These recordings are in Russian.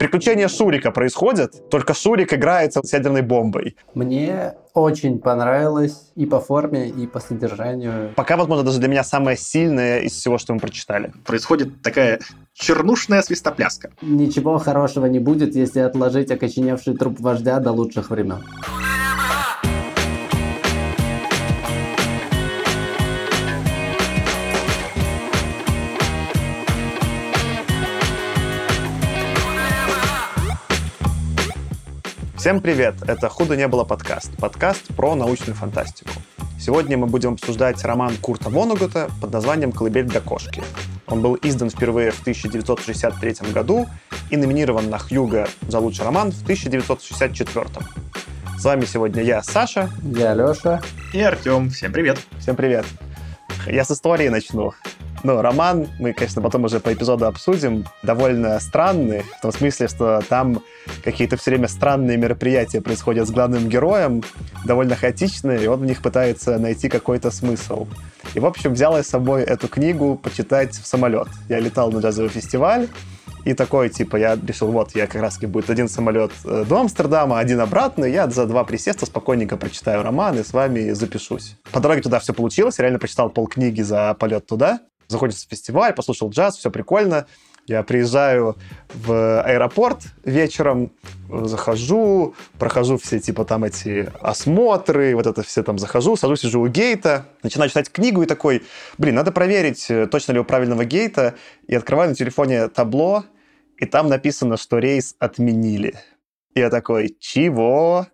Приключения Шурика происходят, только Шурик играется с ядерной бомбой. Мне очень понравилось и по форме, и по содержанию. Пока, возможно, даже для меня самое сильное из всего, что мы прочитали. Происходит такая чернушная свистопляска. Ничего хорошего не будет, если отложить окоченевший труп вождя до лучших времен. Всем привет! Это «Худо не было» подкаст. Подкаст про научную фантастику. Сегодня мы будем обсуждать роман Курта Вонугута под названием «Колыбель для кошки». Он был издан впервые в 1963 году и номинирован на Хьюга за лучший роман в 1964. С вами сегодня я, Саша. Я, Леша. И Артем. Всем привет. Всем привет. Я с истории начну. Ну, роман, мы, конечно, потом уже по эпизоду обсудим, довольно странный, в том смысле, что там какие-то все время странные мероприятия происходят с главным героем, довольно хаотичные, и он в них пытается найти какой-то смысл. И, в общем, взял я с собой эту книгу почитать в самолет. Я летал на джазовый фестиваль, и такой, типа, я решил, вот, я как раз будет один самолет э, до Амстердама, один обратно, я за два присеста спокойненько прочитаю роман и с вами запишусь. По дороге туда все получилось, я реально прочитал полкниги за полет туда заходишь в фестиваль, послушал джаз, все прикольно. Я приезжаю в аэропорт вечером, захожу, прохожу все типа там эти осмотры, вот это все там захожу, сажусь, сижу у гейта, начинаю читать книгу и такой, блин, надо проверить, точно ли у правильного гейта, и открываю на телефоне табло, и там написано, что рейс отменили. И я такой, чего?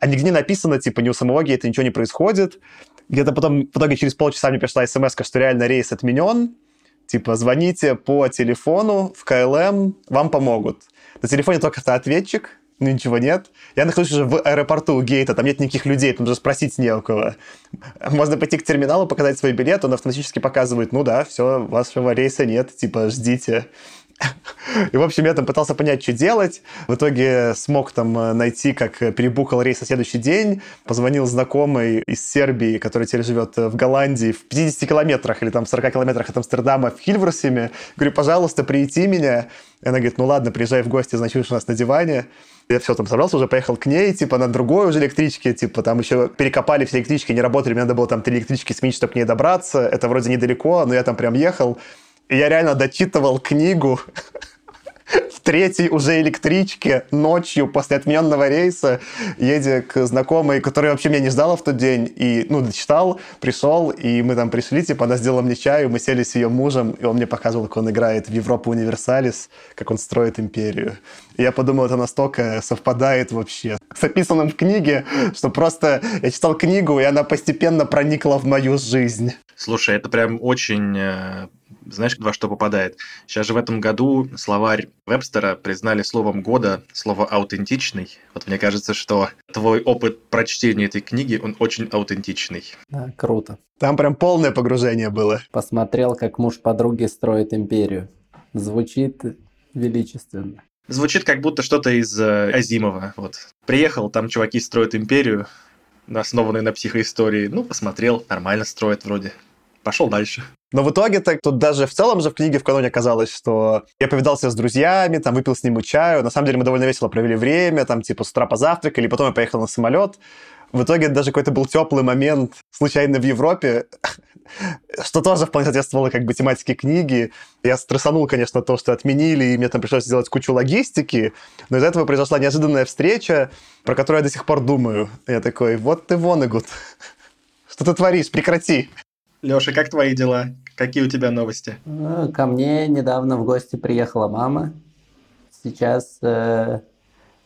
А нигде написано, типа, ни у самого гейта ничего не происходит. Где-то потом, в итоге через полчаса мне пришла смс, что реально рейс отменен. Типа, звоните по телефону в KLM, вам помогут. На телефоне только автоответчик, ну ничего нет. Я нахожусь уже в аэропорту у gate а, там нет никаких людей, там даже спросить не у кого. Можно пойти к терминалу, показать свой билет, он автоматически показывает, ну да, все, вашего рейса нет, типа, ждите. И, в общем, я там пытался понять, что делать. В итоге смог там э, найти, как перебукал рейс на следующий день. Позвонил знакомый из Сербии, который теперь живет э, в Голландии, в 50 километрах или там 40 километрах от Амстердама в Хильверсиме. Говорю, пожалуйста, приети меня. И она говорит, ну ладно, приезжай в гости, значит, у нас на диване. Я все там собрался, уже поехал к ней, типа, на другой уже электричке, типа, там еще перекопали все электрички, не работали, мне надо было там три электрички сменить, чтобы к ней добраться. Это вроде недалеко, но я там прям ехал. Я реально дочитывал книгу в третьей уже электричке ночью после отмененного рейса, едя к знакомой, которая вообще меня не ждала в тот день, и, ну, дочитал, пришел, и мы там пришли, типа, она сделала мне чаю, мы сели с ее мужем, и он мне показывал, как он играет в Европу Универсалис, как он строит империю. И я подумал, это настолько совпадает вообще с описанным в книге, что просто я читал книгу, и она постепенно проникла в мою жизнь. Слушай, это прям очень э, знаешь, во что попадает? Сейчас же в этом году словарь Вебстера признали словом года слово «аутентичный». Вот мне кажется, что твой опыт прочтения этой книги, он очень аутентичный. Да, круто. Там прям полное погружение было. Посмотрел, как муж подруги строит империю. Звучит величественно. Звучит как будто что-то из э, Азимова. Вот. Приехал, там чуваки строят империю, основанную на психоистории. Ну, посмотрел, нормально строят вроде пошел дальше. Но в итоге-то тут даже в целом же в книге в каноне оказалось, что я повидался с друзьями, там выпил с ними чаю. На самом деле мы довольно весело провели время, там типа с утра позавтракали, потом я поехал на самолет. В итоге даже какой-то был теплый момент случайно в Европе, что тоже вполне соответствовало как бы тематике книги. Я стрессанул, конечно, то, что отменили, и мне там пришлось сделать кучу логистики, но из этого произошла неожиданная встреча, про которую я до сих пор думаю. Я такой, вот ты, Вонегут, что ты творишь, прекрати. Леша, как твои дела? Какие у тебя новости? Ну, ко мне недавно в гости приехала мама. Сейчас э,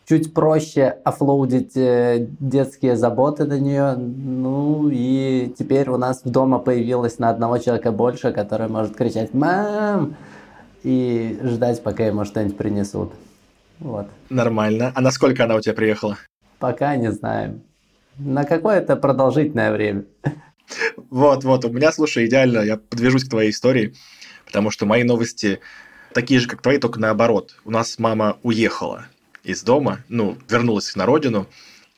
чуть проще офлоудить э, детские заботы на нее. Ну и теперь у нас в дома появилось на одного человека больше, который может кричать «Мам!» и ждать, пока ему что-нибудь принесут. Вот. Нормально. А насколько она у тебя приехала? Пока не знаем. На какое-то продолжительное время. Вот, вот, у меня, слушай, идеально, я подвяжусь к твоей истории, потому что мои новости такие же, как твои, только наоборот. У нас мама уехала из дома, ну, вернулась на родину,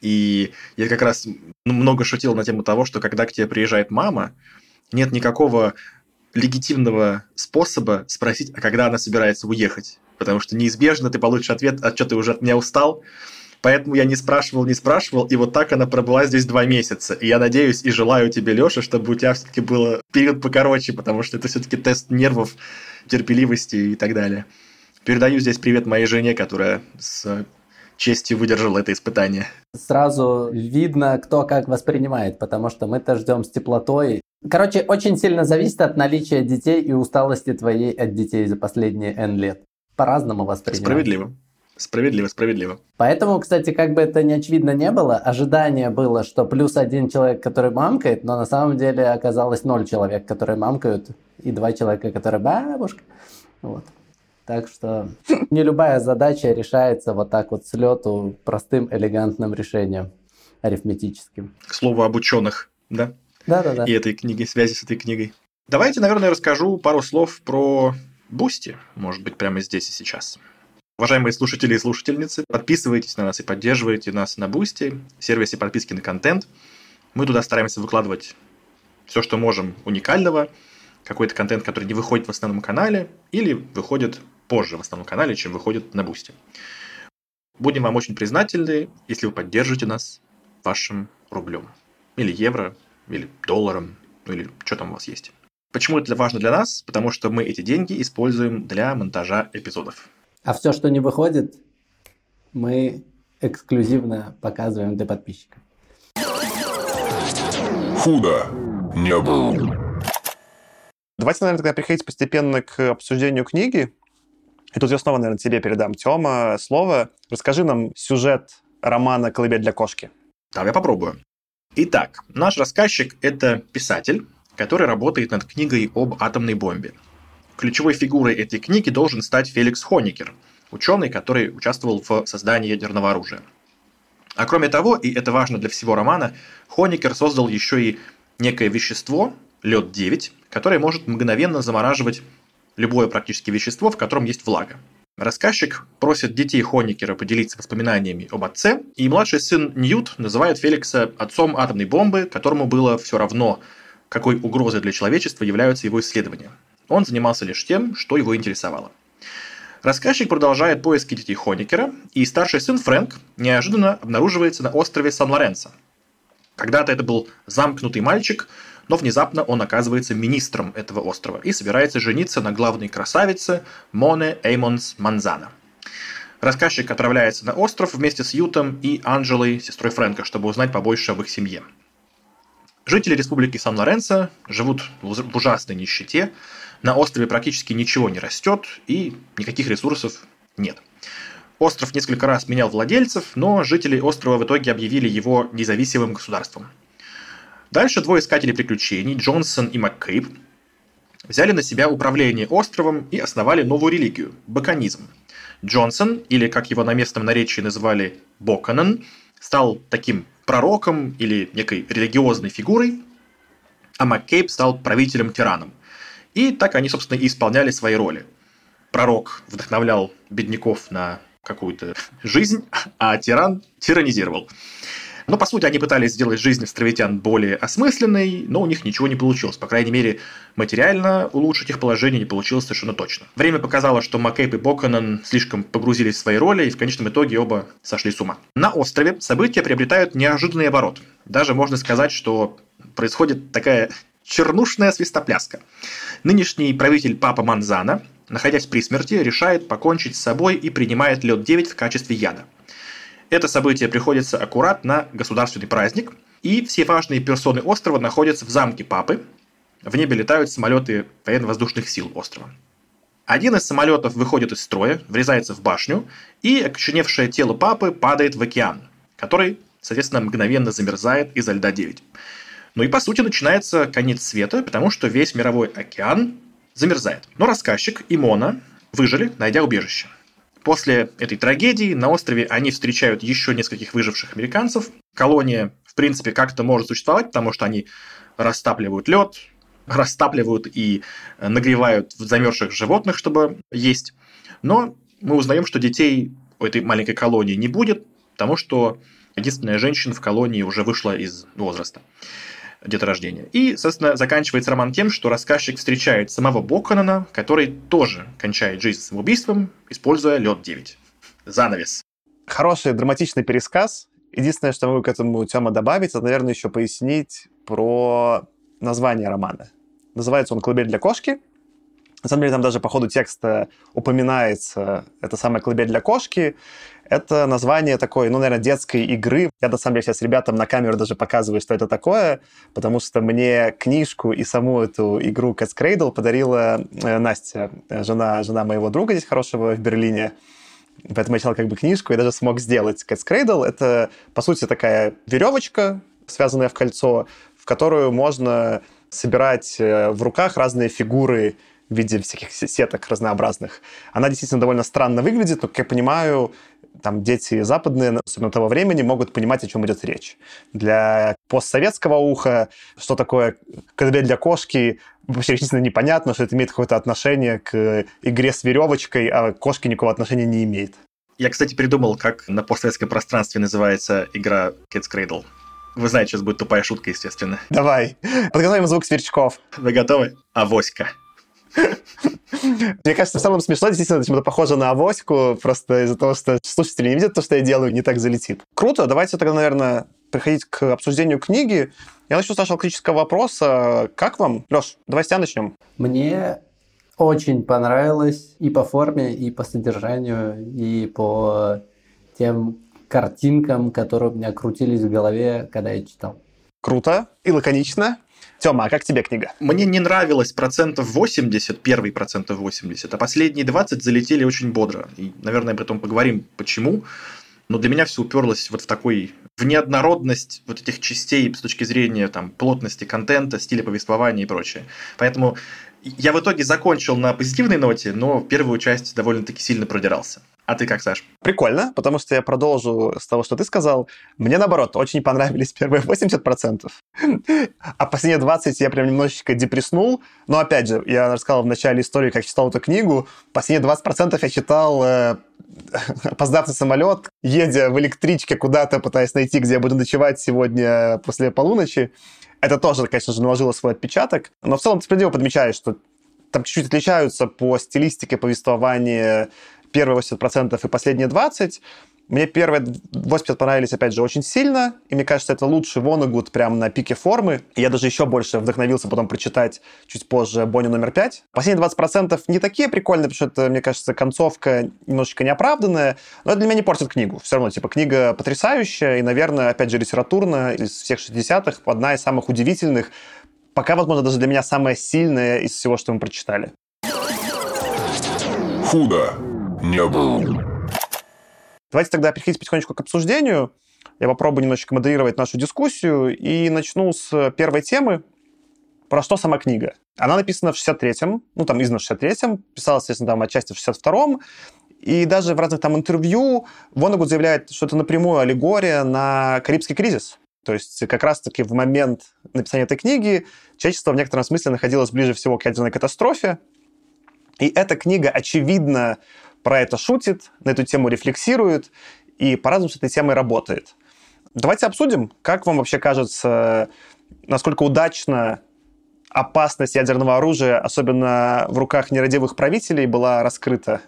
и я как раз много шутил на тему того, что когда к тебе приезжает мама, нет никакого легитимного способа спросить, а когда она собирается уехать. Потому что неизбежно ты получишь ответ, а что ты уже от меня устал, Поэтому я не спрашивал, не спрашивал, и вот так она пробыла здесь два месяца. И я надеюсь и желаю тебе, Леша, чтобы у тебя все-таки был период покороче, потому что это все-таки тест нервов, терпеливости и так далее. Передаю здесь привет моей жене, которая с честью выдержала это испытание. Сразу видно, кто как воспринимает, потому что мы-то ждем с теплотой. Короче, очень сильно зависит от наличия детей и усталости твоей от детей за последние N лет. По-разному воспринимать. Справедливо. Справедливо, справедливо. Поэтому, кстати, как бы это не очевидно не было, ожидание было, что плюс один человек, который мамкает, но на самом деле оказалось ноль человек, которые мамкают, и два человека, которые бабушка. Вот. Так что не любая задача решается вот так вот с лету простым элегантным решением арифметическим. К слову об ученых, да? Да-да-да. И этой книги, связи с этой книгой. Давайте, наверное, расскажу пару слов про Boosty, может быть, прямо здесь и сейчас. Уважаемые слушатели и слушательницы, подписывайтесь на нас и поддерживайте нас на Boosty, сервисе подписки на контент. Мы туда стараемся выкладывать все, что можем уникального, какой-то контент, который не выходит в основном канале или выходит позже в основном канале, чем выходит на Boosty. Будем вам очень признательны, если вы поддержите нас вашим рублем. Или евро, или долларом, ну или что там у вас есть. Почему это важно для нас? Потому что мы эти деньги используем для монтажа эпизодов. А все, что не выходит, мы эксклюзивно показываем для подписчиков. Худо не было. Давайте, наверное, тогда переходить постепенно к обсуждению книги. И тут я снова, наверное, тебе передам, Тёма, слово. Расскажи нам сюжет романа «Колыбель для кошки». Да, я попробую. Итак, наш рассказчик – это писатель, который работает над книгой об атомной бомбе. Ключевой фигурой этой книги должен стать Феликс Хоникер, ученый, который участвовал в создании ядерного оружия. А кроме того, и это важно для всего романа, Хоникер создал еще и некое вещество, лед-9, которое может мгновенно замораживать любое практически вещество, в котором есть влага. Рассказчик просит детей Хоникера поделиться воспоминаниями об отце, и младший сын Ньют называет Феликса отцом атомной бомбы, которому было все равно, какой угрозой для человечества являются его исследования. Он занимался лишь тем, что его интересовало. Рассказчик продолжает поиски детей Хоникера, и старший сын Фрэнк неожиданно обнаруживается на острове Сан-Лоренцо. Когда-то это был замкнутый мальчик, но внезапно он оказывается министром этого острова и собирается жениться на главной красавице Моне Эймонс Манзана. Рассказчик отправляется на остров вместе с Ютом и Анджелой, сестрой Фрэнка, чтобы узнать побольше об их семье. Жители республики Сан-Лоренцо живут в ужасной нищете, на острове практически ничего не растет и никаких ресурсов нет. Остров несколько раз менял владельцев, но жители острова в итоге объявили его независимым государством. Дальше двое искателей приключений, Джонсон и МакКейб, взяли на себя управление островом и основали новую религию – баконизм. Джонсон, или как его на местном наречии называли Боканан, стал таким пророком или некой религиозной фигурой, а МакКейб стал правителем-тираном – и так они, собственно, и исполняли свои роли. Пророк вдохновлял бедняков на какую-то жизнь, а тиран тиранизировал. Но, по сути, они пытались сделать жизнь островитян более осмысленной, но у них ничего не получилось. По крайней мере, материально улучшить их положение не получилось совершенно точно. Время показало, что Маккейп и Боконан слишком погрузились в свои роли, и в конечном итоге оба сошли с ума. На острове события приобретают неожиданный оборот. Даже можно сказать, что происходит такая чернушная свистопляска. Нынешний правитель Папа Манзана, находясь при смерти, решает покончить с собой и принимает лед-9 в качестве яда. Это событие приходится аккурат на государственный праздник, и все важные персоны острова находятся в замке Папы. В небе летают самолеты военно-воздушных сил острова. Один из самолетов выходит из строя, врезается в башню, и окоченевшее тело Папы падает в океан, который, соответственно, мгновенно замерзает из-за льда 9. Ну и по сути начинается конец света, потому что весь мировой океан замерзает. Но рассказчик и Мона выжили, найдя убежище. После этой трагедии на острове они встречают еще нескольких выживших американцев. Колония, в принципе, как-то может существовать, потому что они растапливают лед, растапливают и нагревают замерзших животных, чтобы есть. Но мы узнаем, что детей у этой маленькой колонии не будет, потому что единственная женщина в колонии уже вышла из возраста. Деторождения. И, собственно, заканчивается роман тем, что рассказчик встречает самого Боконона, который тоже кончает жизнь самоубийством, используя лед-9. Занавес. Хороший драматичный пересказ. Единственное, что могу к этому Тёма добавить, это, наверное, еще пояснить про название романа. Называется он «Колыбель для кошки», на самом деле, там даже по ходу текста упоминается это самое «Колыбель для кошки». Это название такой, ну, наверное, детской игры. Я, на самом деле, сейчас ребятам на камеру даже показываю, что это такое, потому что мне книжку и саму эту игру Cat's Cradle подарила э, Настя, жена, жена моего друга здесь хорошего в Берлине. Поэтому я читал как бы книжку и даже смог сделать Cat's Cradle. Это, по сути, такая веревочка, связанная в кольцо, в которую можно собирать э, в руках разные фигуры в виде всяких сеток разнообразных. Она действительно довольно странно выглядит, но, как я понимаю, там дети западные, особенно того времени, могут понимать, о чем идет речь. Для постсоветского уха, что такое колыбель для кошки, вообще действительно непонятно, что это имеет какое-то отношение к игре с веревочкой, а кошки никакого отношения не имеет. Я, кстати, придумал, как на постсоветском пространстве называется игра Kids Cradle. Вы знаете, сейчас будет тупая шутка, естественно. Давай. Подготовим звук сверчков. Вы готовы? Авоська. Мне кажется, в целом смешно, действительно, чем-то похоже на авоську, просто из-за того, что слушатели не видят то, что я делаю, не так залетит. Круто, давайте тогда, наверное, приходить к обсуждению книги. Я начну с нашего классического вопроса. Как вам? Леш, давай с тебя начнем. Мне очень понравилось и по форме, и по содержанию, и по тем картинкам, которые у меня крутились в голове, когда я читал. Круто и лаконично. Тёма, а как тебе книга? Мне не нравилось процентов 80, первый процентов 80, а последние 20 залетели очень бодро. И, наверное, потом поговорим, почему. Но для меня все уперлось вот в такой в неоднородность вот этих частей с точки зрения там, плотности контента, стиля повествования и прочее. Поэтому я в итоге закончил на позитивной ноте, но первую часть довольно-таки сильно продирался. А ты как, Саш? Прикольно, потому что я продолжу с того, что ты сказал. Мне, наоборот, очень понравились первые 80%, а последние 20 я прям немножечко депресснул. Но, опять же, я рассказал в начале истории, как читал эту книгу. Последние 20% я читал э, опоздав на самолет, едя в электричке куда-то, пытаясь найти, где я буду ночевать сегодня после полуночи. Это тоже, конечно же, наложило свой отпечаток. Но в целом ты справедливо подмечаешь, что там чуть-чуть отличаются по стилистике повествования первые 80% и последние 20%. Мне первые 80 понравились, опять же, очень сильно, и мне кажется, это лучший Вонегуд прям на пике формы. И я даже еще больше вдохновился потом прочитать чуть позже Бонни номер 5. Последние 20% не такие прикольные, потому что это, мне кажется, концовка немножечко неоправданная, но это для меня не портит книгу. Все равно, типа, книга потрясающая, и, наверное, опять же, литературно из всех 60-х одна из самых удивительных, пока, возможно, даже для меня самая сильная из всего, что мы прочитали. Худо не был. Давайте тогда переходить потихонечку к обсуждению. Я попробую немножечко модерировать нашу дискуссию и начну с первой темы. Про что сама книга? Она написана в 63-м, ну, там, издана в 63-м, писалась, естественно, там, отчасти в 62-м, и даже в разных там интервью Вонегуд заявляет, что это напрямую аллегория на Карибский кризис. То есть как раз-таки в момент написания этой книги человечество в некотором смысле находилось ближе всего к ядерной катастрофе. И эта книга, очевидно, про это шутит, на эту тему рефлексирует и по-разному с этой темой работает. Давайте обсудим, как вам вообще кажется, насколько удачно опасность ядерного оружия, особенно в руках нерадивых правителей, была раскрыта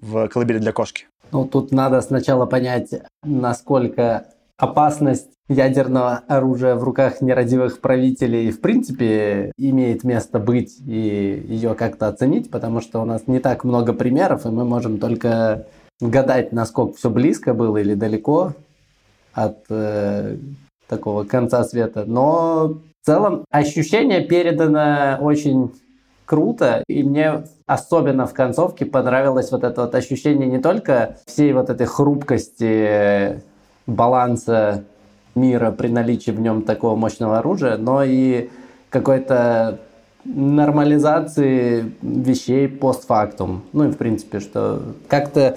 в колыбели для кошки? Ну, тут надо сначала понять, насколько опасность ядерного оружия в руках нерадивых правителей в принципе имеет место быть и ее как-то оценить, потому что у нас не так много примеров, и мы можем только гадать, насколько все близко было или далеко от э, такого конца света. Но в целом ощущение передано очень круто, и мне особенно в концовке понравилось вот это вот ощущение не только всей вот этой хрупкости баланса мира при наличии в нем такого мощного оружия, но и какой-то нормализации вещей постфактум. Ну и в принципе, что как-то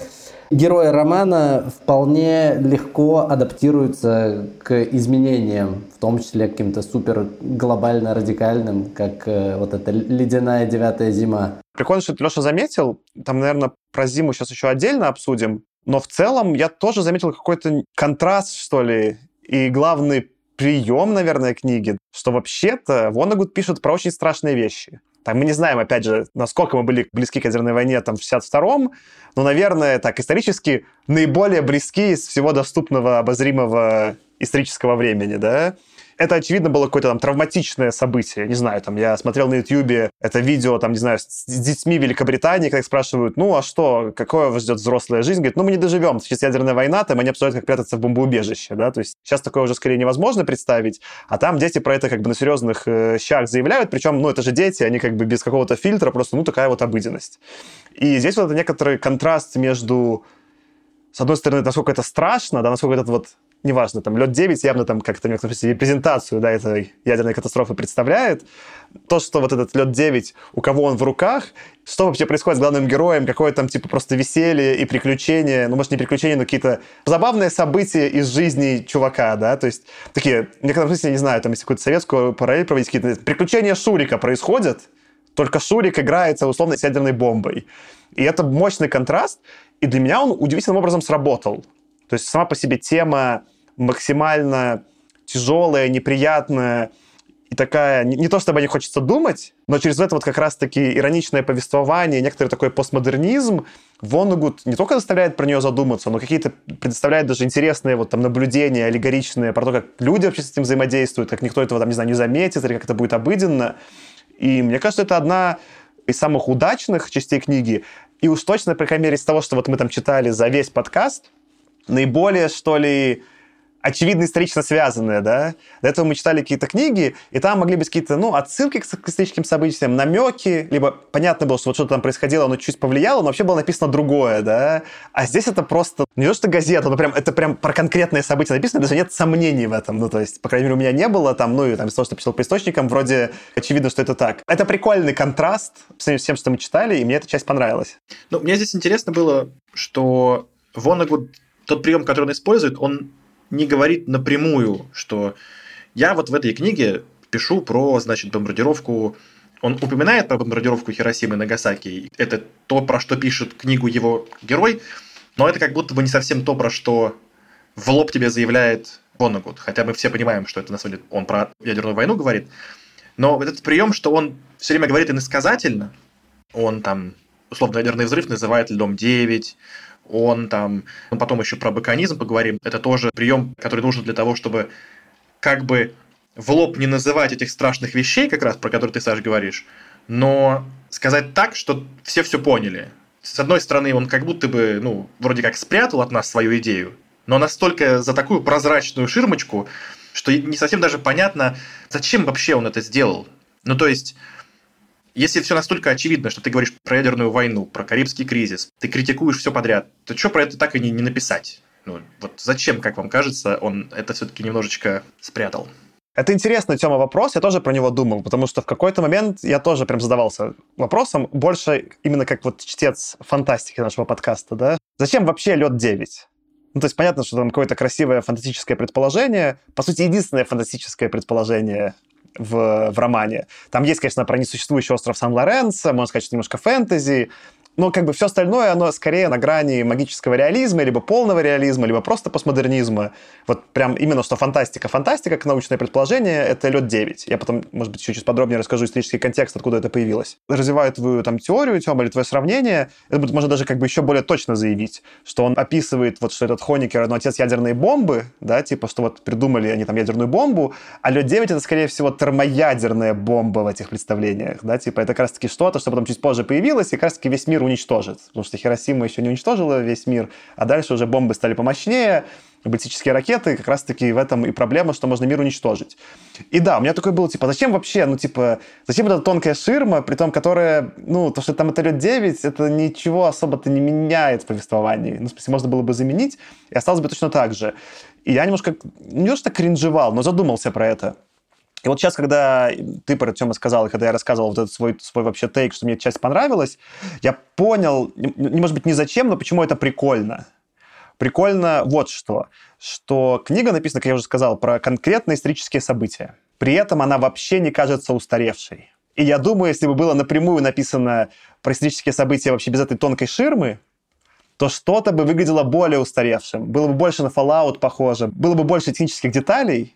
герои романа вполне легко адаптируются к изменениям, в том числе каким-то супер глобально радикальным, как э, вот эта ледяная девятая зима. Прикольно, что ты, Леша, заметил. Там, наверное, про зиму сейчас еще отдельно обсудим. Но в целом я тоже заметил какой-то контраст, что ли, и главный прием, наверное, книги, что вообще-то Вонагуд пишет про очень страшные вещи. Там мы не знаем, опять же, насколько мы были близки к ядерной войне там, в 62-м, но, наверное, так, исторически наиболее близки из всего доступного обозримого исторического времени, да это, очевидно, было какое-то там травматичное событие. Не знаю, там, я смотрел на Ютьюбе это видео, там, не знаю, с детьми Великобритании, когда их спрашивают, ну, а что, какое вас ждет взрослая жизнь? Говорит, ну, мы не доживем, сейчас ядерная война, там они обсуждают, как прятаться в бомбоубежище, да, то есть сейчас такое уже скорее невозможно представить, а там дети про это как бы на серьезных э, щах заявляют, причем, ну, это же дети, они как бы без какого-то фильтра, просто, ну, такая вот обыденность. И здесь вот это некоторый контраст между с одной стороны, насколько это страшно, да, насколько этот вот неважно, там, лед 9 явно там как-то, некотором смысле, репрезентацию, да, этой ядерной катастрофы представляет. То, что вот этот лед 9, у кого он в руках, что вообще происходит с главным героем, какое там, типа, просто веселье и приключения, ну, может, не приключения, но какие-то забавные события из жизни чувака, да, то есть такие, в некотором смысле, не знаю, там, если какую-то советскую параллель проводить, какие-то приключения Шурика происходят, только Шурик играется, условно, с ядерной бомбой. И это мощный контраст, и для меня он удивительным образом сработал. То есть сама по себе тема максимально тяжелая, неприятная и такая, не, не то чтобы не хочется думать, но через это вот как раз-таки ироничное повествование, некоторый такой постмодернизм Воннегуд не только заставляет про нее задуматься, но какие-то предоставляет даже интересные вот там наблюдения аллегоричные про то, как люди вообще с этим взаимодействуют, как никто этого там, не знаю, не заметит, или как это будет обыденно. И мне кажется, это одна из самых удачных частей книги. И уж точно, по крайней мере, из того, что вот мы там читали за весь подкаст, наиболее, что ли, очевидно исторично связанные, да. До этого мы читали какие-то книги, и там могли быть какие-то, ну, отсылки к историческим событиям, намеки, либо понятно было, что вот что-то там происходило, оно чуть повлияло, но вообще было написано другое, да. А здесь это просто не то, что газета, но прям, это прям про конкретные события написано, даже нет сомнений в этом. Ну, то есть, по крайней мере, у меня не было там, ну, и там из того, что писал по источникам, вроде очевидно, что это так. Это прикольный контраст с тем, что мы читали, и мне эта часть понравилась. Ну, мне здесь интересно было, что Вонагуд, тот прием, который он использует, он не говорит напрямую, что я вот в этой книге пишу про, значит, бомбардировку он упоминает про бомбардировку Хиросимы и Нагасаки. Это то, про что пишет книгу его герой, но это как будто бы не совсем то, про что в лоб тебе заявляет Воннегуд. Хотя мы все понимаем, что это на самом деле он про ядерную войну говорит. Но этот прием, что он все время говорит иносказательно, он там условно ядерный взрыв называет льдом 9, он там, ну, потом еще про баконизм поговорим, это тоже прием, который нужен для того, чтобы как бы в лоб не называть этих страшных вещей, как раз про которые ты, Саш, говоришь, но сказать так, что все все поняли. С одной стороны, он как будто бы, ну, вроде как спрятал от нас свою идею, но настолько за такую прозрачную ширмочку, что не совсем даже понятно, зачем вообще он это сделал. Ну, то есть, если все настолько очевидно, что ты говоришь про ядерную войну, про Карибский кризис, ты критикуешь все подряд, то что про это так и не, не написать? Ну, вот зачем, как вам кажется, он это все-таки немножечко спрятал? Это интересный, Тёма, вопрос. Я тоже про него думал, потому что в какой-то момент я тоже прям задавался вопросом, больше именно как вот чтец фантастики нашего подкаста, да? Зачем вообще лед 9? Ну, то есть понятно, что там какое-то красивое фантастическое предположение, по сути, единственное фантастическое предположение в, в романе. Там есть, конечно, про несуществующий остров Сан-Лоренцо, можно сказать, что немножко фэнтези, но как бы все остальное, оно скорее на грани магического реализма, либо полного реализма, либо просто постмодернизма. Вот прям именно что фантастика. Фантастика, как научное предположение, это лед 9. Я потом, может быть, еще чуть подробнее расскажу исторический контекст, откуда это появилось. Развиваю твою там теорию, Тёма, или твое сравнение, это будет можно даже как бы еще более точно заявить, что он описывает вот, что этот Хоникер, ну, отец ядерной бомбы, да, типа, что вот придумали они там ядерную бомбу, а лед 9 это, скорее всего, термоядерная бомба в этих представлениях, да, типа, это как раз-таки что-то, что потом чуть позже появилось, и как раз-таки весь мир уничтожит. Потому что Хиросима еще не уничтожила весь мир, а дальше уже бомбы стали помощнее, баллистические ракеты, как раз-таки в этом и проблема, что можно мир уничтожить. И да, у меня такой был, типа, зачем вообще, ну, типа, зачем эта тонкая ширма, при том, которая, ну, то, что там это лет 9, это ничего особо-то не меняет в повествовании. Ну, в смысле, можно было бы заменить, и осталось бы точно так же. И я немножко, не то что кринжевал, но задумался про это. И вот сейчас, когда ты про Тёма сказал, и когда я рассказывал вот этот свой, свой вообще тейк, что мне часть понравилась, я понял, не, не может быть, не зачем, но почему это прикольно. Прикольно вот что, что книга написана, как я уже сказал, про конкретные исторические события. При этом она вообще не кажется устаревшей. И я думаю, если бы было напрямую написано про исторические события вообще без этой тонкой ширмы, то что-то бы выглядело более устаревшим. Было бы больше на Fallout похоже, было бы больше технических деталей,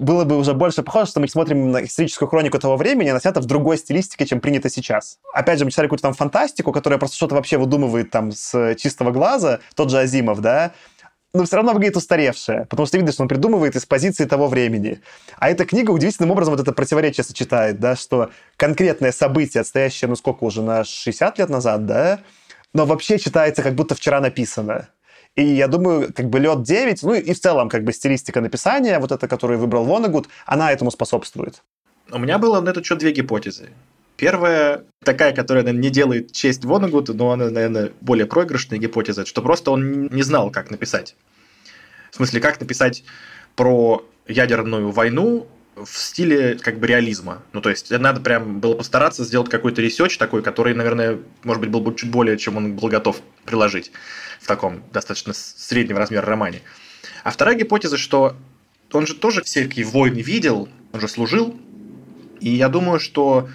было бы уже больше похоже, что мы смотрим на историческую хронику того времени, она снята в другой стилистике, чем принято сейчас. Опять же, мы читали какую-то там фантастику, которая просто что-то вообще выдумывает там с чистого глаза, тот же Азимов, да, но все равно выглядит устаревшая, потому что видно, что он придумывает из позиции того времени. А эта книга удивительным образом вот это противоречие сочетает, да, что конкретное событие, отстоящее, ну сколько уже, на 60 лет назад, да, но вообще читается, как будто вчера написано. И я думаю, как бы «Лед 9», ну и в целом как бы стилистика написания, вот эта, которую выбрал Воннегут, она этому способствует. У меня было на этот счет две гипотезы. Первая, такая, которая, наверное, не делает честь Воннегуту, но она, наверное, более проигрышная гипотеза, что просто он не знал, как написать. В смысле, как написать про ядерную войну в стиле как бы реализма. Ну, то есть, надо прям было постараться сделать какой-то research такой, который, наверное, может быть, был бы чуть более, чем он был готов приложить в таком достаточно среднего размера романе. А вторая гипотеза, что он же тоже всякие войны видел, он же служил, и я думаю, что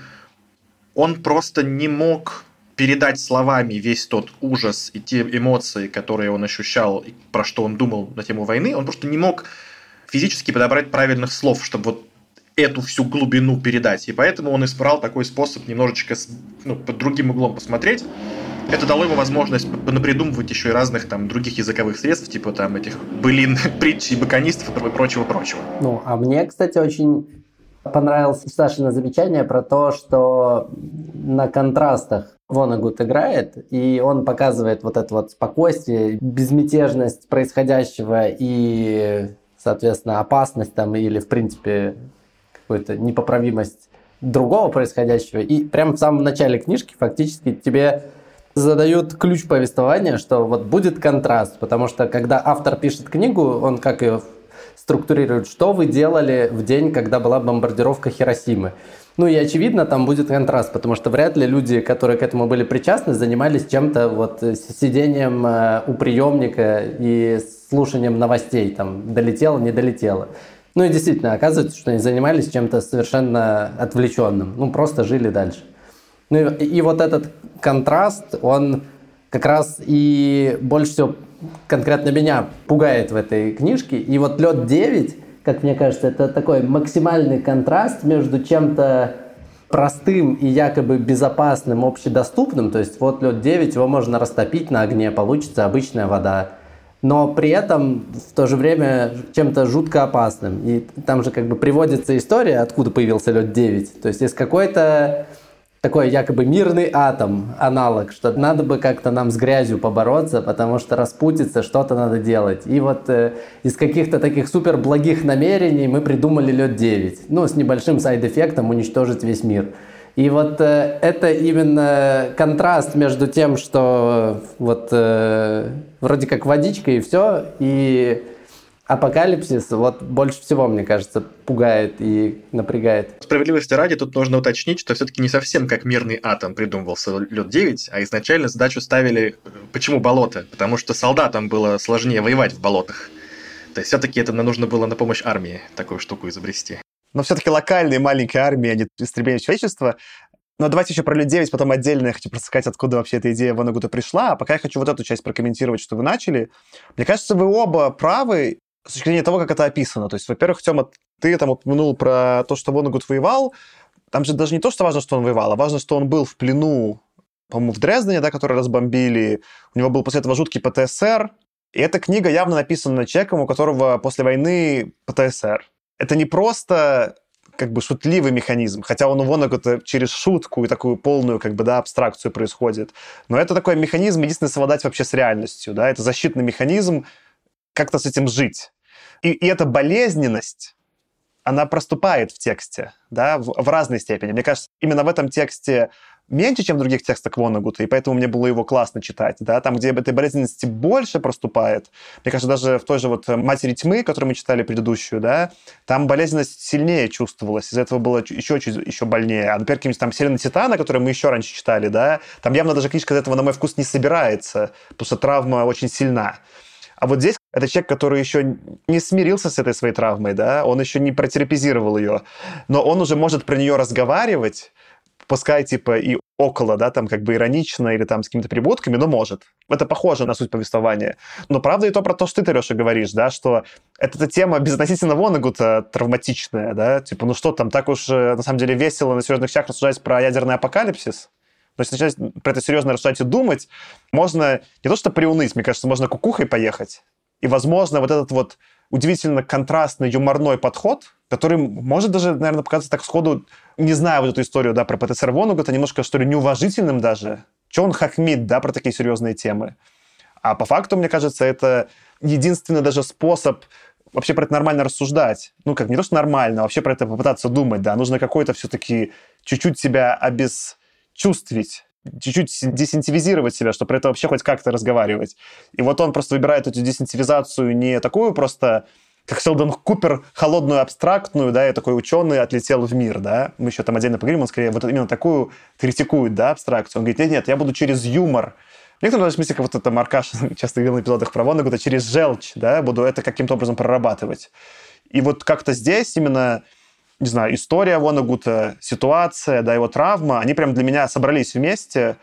он просто не мог передать словами весь тот ужас и те эмоции, которые он ощущал, и про что он думал на тему войны, он просто не мог физически подобрать правильных слов, чтобы вот эту всю глубину передать. И поэтому он избрал такой способ немножечко ну, под другим углом посмотреть. Это дало ему возможность напридумывать еще и разных там других языковых средств, типа там этих былин, притчей, баконистов и прочего-прочего. Ну, а мне, кстати, очень понравилось Сашина замечание про то, что на контрастах Вонагут играет, и он показывает вот это вот спокойствие, безмятежность происходящего и, соответственно, опасность там или, в принципе, какую-то непоправимость другого происходящего. И прямо в самом начале книжки фактически тебе задают ключ повествования, что вот будет контраст, потому что когда автор пишет книгу, он как ее структурирует, что вы делали в день, когда была бомбардировка Хиросимы. Ну и очевидно, там будет контраст, потому что вряд ли люди, которые к этому были причастны, занимались чем-то вот сидением э, у приемника и слушанием новостей, там долетело, не долетело. Ну и действительно, оказывается, что они занимались чем-то совершенно отвлеченным, ну просто жили дальше. Ну и, и вот этот контраст, он как раз и больше всего конкретно меня пугает в этой книжке. И вот «Лед 9», как мне кажется, это такой максимальный контраст между чем-то простым и якобы безопасным, общедоступным. То есть вот лед 9, его можно растопить на огне, получится обычная вода но при этом в то же время чем-то жутко опасным. И там же как бы приводится история, откуда появился лед 9. То есть из какой-то такой якобы мирный атом, аналог, что надо бы как-то нам с грязью побороться, потому что распутиться что-то надо делать. И вот э, из каких-то таких супер благих намерений мы придумали лед 9. Ну, с небольшим сайд-эффектом уничтожить весь мир. И вот э, это именно контраст между тем, что вот э, вроде как водичка и все, и апокалипсис вот больше всего, мне кажется, пугает и напрягает. Справедливости ради, тут нужно уточнить, что все-таки не совсем как мирный атом придумывался лед 9, а изначально задачу ставили, почему болото? Потому что солдатам было сложнее воевать в болотах. То есть все-таки это нужно было на помощь армии такую штуку изобрести но все-таки локальные маленькие армии, а не истребление человечества. Но давайте еще про людей, потом отдельно я хочу просто сказать, откуда вообще эта идея Вонагута пришла. А пока я хочу вот эту часть прокомментировать, что вы начали. Мне кажется, вы оба правы с точки зрения того, как это описано. То есть, во-первых, Тёма, ты там упомянул про то, что Вонагут воевал. Там же даже не то, что важно, что он воевал, а важно, что он был в плену, по-моему, в Дрездене, да, который разбомбили. У него был после этого жуткий ПТСР. И эта книга явно написана человеком, у которого после войны ПТСР это не просто как бы шутливый механизм, хотя он у Воннегута через шутку и такую полную как бы, да, абстракцию происходит. Но это такой механизм, единственное, совладать вообще с реальностью, да, это защитный механизм, как-то с этим жить. И, и эта болезненность, она проступает в тексте, да, в, в разной степени. Мне кажется, именно в этом тексте меньше, чем в других текстах Вонагута, и поэтому мне было его классно читать, да, там, где этой болезненности больше проступает, мне кажется, даже в той же вот «Матери тьмы», которую мы читали предыдущую, да, там болезненность сильнее чувствовалась, из-за этого было еще чуть еще больнее. А, например, каким-нибудь там «Селена Титана», которую мы еще раньше читали, да, там явно даже книжка из этого, на мой вкус, не собирается, потому что травма очень сильна. А вот здесь это человек, который еще не смирился с этой своей травмой, да, он еще не протерапизировал ее, но он уже может про нее разговаривать, пускай типа и около, да, там как бы иронично или там с какими-то прибудками, но может. Это похоже на суть повествования. Но правда и то про то, что ты, Леша, говоришь, да, что эта, эта тема безотносительно Вонагута травматичная, да, типа, ну что там, так уж э, на самом деле весело на серьезных щах рассуждать про ядерный апокалипсис, но если начать про это серьезно рассуждать и думать, можно не то что приуныть, мне кажется, можно кукухой поехать. И, возможно, вот этот вот удивительно контрастный, юморной подход, который может даже, наверное, показаться так сходу, не зная вот эту историю, да, про ПТСР Вонугата, немножко, что ли, неуважительным даже. Че он хахмит, да, про такие серьезные темы. А по факту, мне кажется, это единственный даже способ вообще про это нормально рассуждать. Ну, как не то, что нормально, а вообще про это попытаться думать, да. Нужно какой-то все-таки чуть-чуть себя обесчувствить чуть-чуть десенсивизировать себя, чтобы про это вообще хоть как-то разговаривать. И вот он просто выбирает эту десенсивизацию не такую просто как Селдон Купер, холодную, абстрактную, да, и такой ученый отлетел в мир, да. Мы еще там отдельно поговорим, он скорее вот именно такую критикует, да, абстракцию. Он говорит, нет-нет, я буду через юмор. В некотором смысле, как вот это Маркаш часто говорил на эпизодах про Воннегута, через желчь, да, буду это каким-то образом прорабатывать. И вот как-то здесь именно не знаю, история Вонагута, ситуация, да, его травма, они прям для меня собрались вместе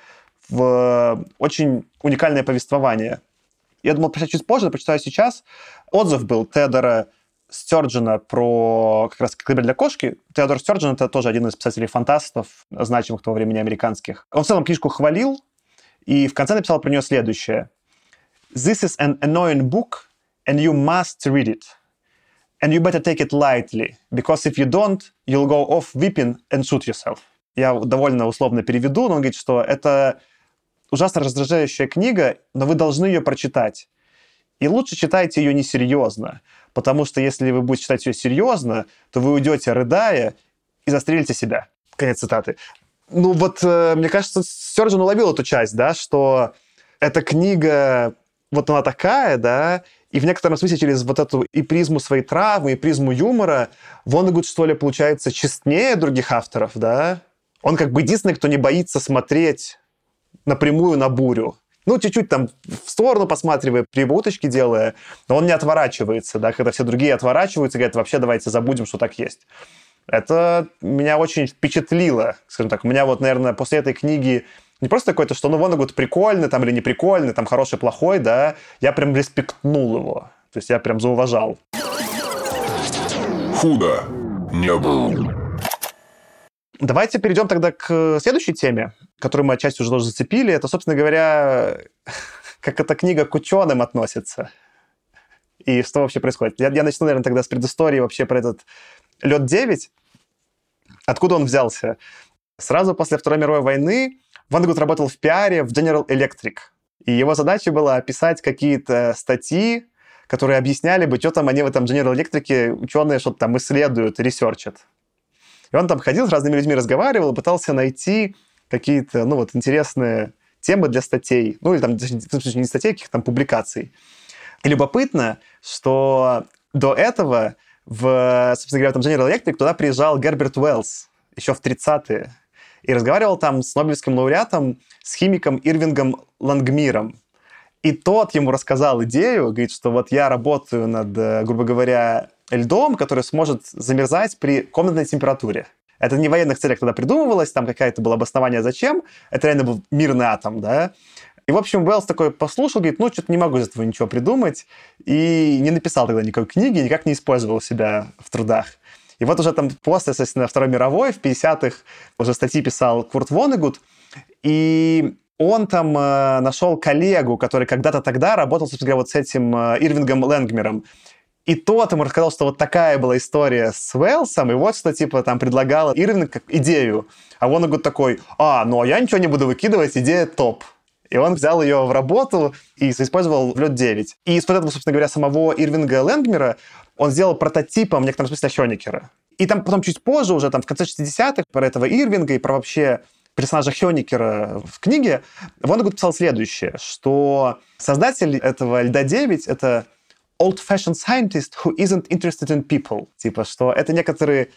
в очень уникальное повествование. Я думал прочитать чуть позже, но прочитаю сейчас. Отзыв был Тедора Стерджина про как раз «Колыбель для кошки». Теодор Стерджин — это тоже один из писателей-фантастов, значимых того времени американских. Он в целом книжку хвалил, и в конце написал про нее следующее. «This is an annoying book, and you must read it. And you better take it lightly, because if you don't, you'll go off weeping and shoot yourself. Я довольно условно переведу, но он говорит, что это ужасно раздражающая книга, но вы должны ее прочитать. И лучше читайте ее несерьезно, потому что если вы будете читать ее серьезно, то вы уйдете, рыдая, и застрелите себя. Конец цитаты. Ну вот, э, мне кажется, Сержин уловил эту часть, да, что эта книга, вот она такая, да, и в некотором смысле через вот эту и призму своей травмы, и призму юмора Воннегуд, что ли, получается честнее других авторов, да? Он как бы единственный, кто не боится смотреть напрямую на бурю. Ну, чуть-чуть там в сторону посматривая, прибуточки делая, но он не отворачивается, да, когда все другие отворачиваются, говорят, вообще давайте забудем, что так есть. Это меня очень впечатлило, скажем так. У меня вот, наверное, после этой книги не просто какой-то, что ну Воннегуд прикольный там или не прикольный, там хороший, плохой, да, я прям респектнул его. То есть я прям зауважал. Худо не был. Давайте перейдем тогда к следующей теме, которую мы отчасти уже тоже зацепили. Это, собственно говоря, как эта книга к ученым относится. И что вообще происходит. Я, я начну, наверное, тогда с предыстории вообще про этот Лед-9. Откуда он взялся? Сразу после Второй мировой войны Воннегут работал в пиаре в General Electric. И его задача была описать какие-то статьи, которые объясняли бы, что там они в этом General Electric, ученые что-то там исследуют, research ат. И он там ходил, с разными людьми разговаривал, пытался найти какие-то, ну вот, интересные темы для статей. Ну, или там, не статей, а каких-то там публикаций. И любопытно, что до этого в, собственно говоря, в этом General Electric туда приезжал Герберт Уэллс еще в 30-е и разговаривал там с Нобелевским лауреатом, с химиком Ирвингом Лангмиром. И тот ему рассказал идею, говорит, что вот я работаю над, э, грубо говоря, льдом, который сможет замерзать при комнатной температуре. Это не в военных целях тогда придумывалось, там какое-то было обоснование зачем. Это реально был мирный атом, да. И, в общем, Уэллс такой послушал, говорит, ну, что-то не могу из этого ничего придумать. И не написал тогда никакой книги, никак не использовал себя в трудах. И вот уже там после, соответственно, Второй мировой, в 50-х уже статьи писал Курт Вонегуд, и он там э, нашел коллегу, который когда-то тогда работал, собственно говоря, вот с этим э, Ирвингом Лэнгмером. И тот ему рассказал, что вот такая была история с Уэллсом, и вот что, типа, там предлагал Ирвинг как идею. А Вонегуд такой, а, ну а я ничего не буду выкидывать, идея топ. И он взял ее в работу и использовал в лед 9. И из вот этого, собственно говоря, самого Ирвинга Лэнгмера он сделал прототипом в некотором смысле Хёникера. И там потом чуть позже, уже там в конце 60-х, про этого Ирвинга и про вообще персонажа Хёникера в книге, Воннегуд писал следующее, что создатель этого «Льда-9» — это old-fashioned scientist who isn't interested in people. Типа, что это некоторый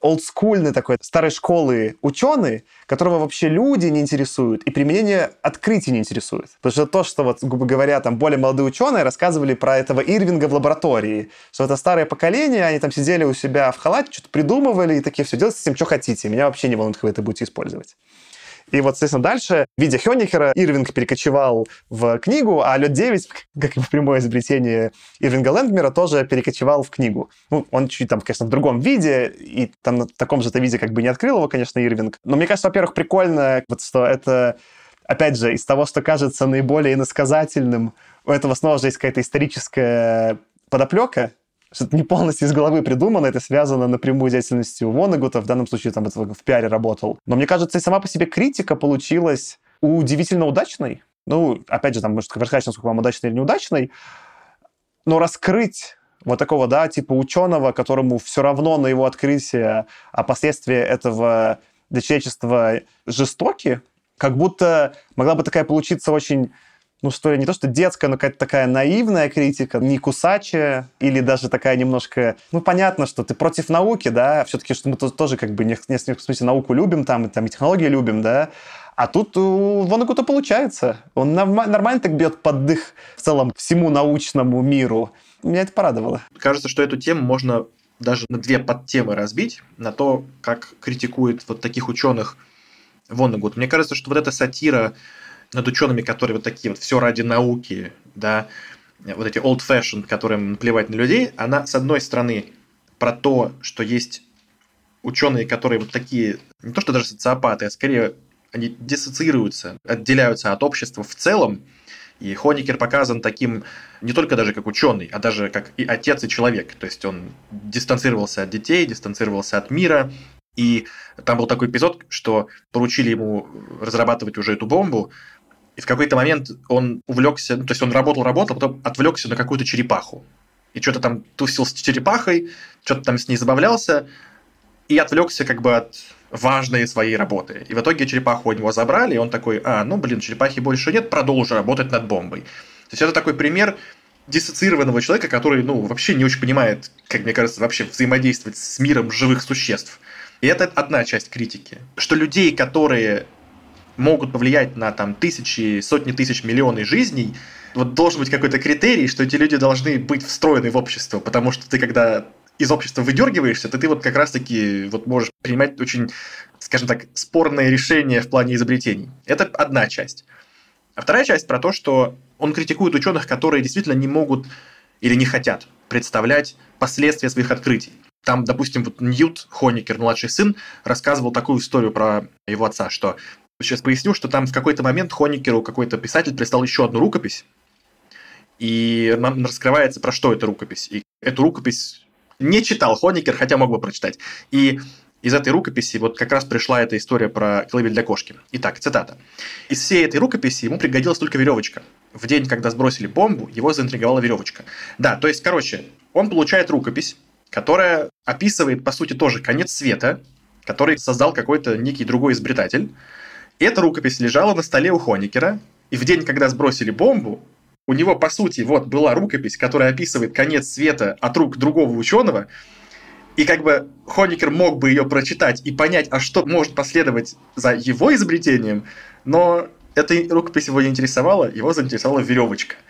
олдскульный такой, старой школы ученый, которого вообще люди не интересуют и применение открытий не интересует. Потому что то, что, вот, грубо говоря, там более молодые ученые рассказывали про этого Ирвинга в лаборатории, что это старое поколение, они там сидели у себя в халате, что-то придумывали и такие, все, делайте с этим, что хотите. Меня вообще не волнует, как вы это будете использовать. И вот, соответственно, дальше, видя Хёнихера, Ирвинг перекочевал в книгу, а Лед 9, как и прямое изобретение Ирвинга Лэндмера, тоже перекочевал в книгу. Ну, он чуть там, конечно, в другом виде, и там на таком же виде как бы не открыл его, конечно, Ирвинг. Но мне кажется, во-первых, прикольно, вот что это, опять же, из того, что кажется наиболее иносказательным, у этого снова же есть какая-то историческая подоплека, что это не полностью из головы придумано, это связано напрямую с деятельностью Вонегута, в данном случае там в пиаре работал. Но мне кажется, и сама по себе критика получилась удивительно удачной. Ну, опять же, там, может, сказать, насколько вам удачной или неудачной, но раскрыть вот такого, да, типа ученого, которому все равно на его открытие, а последствия этого для человечества жестоки, как будто могла бы такая получиться очень ну что ли, не то что детская, но какая-то такая наивная критика, не кусачая, или даже такая немножко... Ну, понятно, что ты против науки, да, все-таки, что мы тоже как бы в некотором смысле науку любим, там, и, там, и технологии любим, да, а тут у Вонагута получается. Он нормально так бьет под дых в целом всему научному миру. Меня это порадовало. Кажется, что эту тему можно даже на две подтемы разбить, на то, как критикует вот таких ученых Вонагут. Мне кажется, что вот эта сатира над учеными, которые вот такие вот все ради науки, да, вот эти old fashioned, которым наплевать на людей, она, с одной стороны, про то, что есть ученые, которые вот такие, не то что даже социопаты, а скорее они диссоциируются, отделяются от общества в целом, и Хоникер показан таким не только даже как ученый, а даже как и отец, и человек. То есть он дистанцировался от детей, дистанцировался от мира. И там был такой эпизод, что поручили ему разрабатывать уже эту бомбу, и в какой-то момент он увлекся, ну, то есть он работал, работал, а потом отвлекся на какую-то черепаху. И что-то там тусил с черепахой, что-то там с ней забавлялся, и отвлекся как бы от важной своей работы. И в итоге черепаху у него забрали, и он такой, а, ну, блин, черепахи больше нет, продолжу работать над бомбой. То есть это такой пример диссоциированного человека, который, ну, вообще не очень понимает, как мне кажется, вообще взаимодействовать с миром живых существ. И это одна часть критики. Что людей, которые могут повлиять на там тысячи, сотни тысяч, миллионы жизней, вот должен быть какой-то критерий, что эти люди должны быть встроены в общество, потому что ты когда из общества выдергиваешься, то ты вот как раз-таки вот можешь принимать очень, скажем так, спорные решения в плане изобретений. Это одна часть. А вторая часть про то, что он критикует ученых, которые действительно не могут или не хотят представлять последствия своих открытий. Там, допустим, вот Ньют Хоникер, младший сын, рассказывал такую историю про его отца, что Сейчас поясню, что там в какой-то момент Хоникеру какой-то писатель прислал еще одну рукопись, и нам раскрывается, про что эта рукопись. И эту рукопись не читал Хоникер, хотя мог бы прочитать. И из этой рукописи вот как раз пришла эта история про колыбель для кошки. Итак, цитата. «Из всей этой рукописи ему пригодилась только веревочка. В день, когда сбросили бомбу, его заинтриговала веревочка». Да, то есть, короче, он получает рукопись, которая описывает, по сути, тоже конец света, который создал какой-то некий другой изобретатель, эта рукопись лежала на столе у Хоникера, и в день, когда сбросили бомбу, у него, по сути, вот была рукопись, которая описывает конец света от рук другого ученого, и как бы Хоникер мог бы ее прочитать и понять, а что может последовать за его изобретением, но эта рукопись его не интересовала, его заинтересовала веревочка –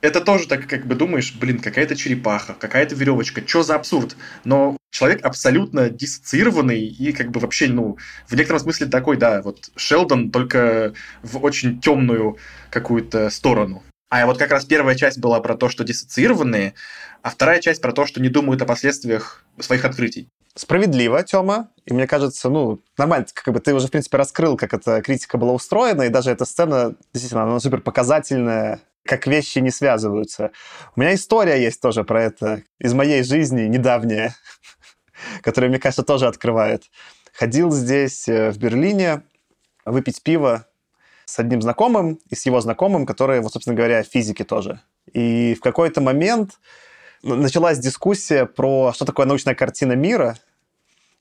это тоже так как бы думаешь, блин, какая-то черепаха, какая-то веревочка, что за абсурд? Но человек абсолютно диссоциированный и как бы вообще, ну, в некотором смысле такой, да, вот Шелдон только в очень темную какую-то сторону. А вот как раз первая часть была про то, что диссоциированные, а вторая часть про то, что не думают о последствиях своих открытий. Справедливо, Тёма. И мне кажется, ну, нормально, как бы ты уже, в принципе, раскрыл, как эта критика была устроена, и даже эта сцена, действительно, она супер показательная как вещи не связываются. У меня история есть тоже про это из моей жизни, недавняя, которая, мне кажется, тоже открывает. Ходил здесь, э, в Берлине, выпить пиво с одним знакомым и с его знакомым, которые, вот, собственно говоря, физики тоже. И в какой-то момент началась дискуссия про, что такое научная картина мира.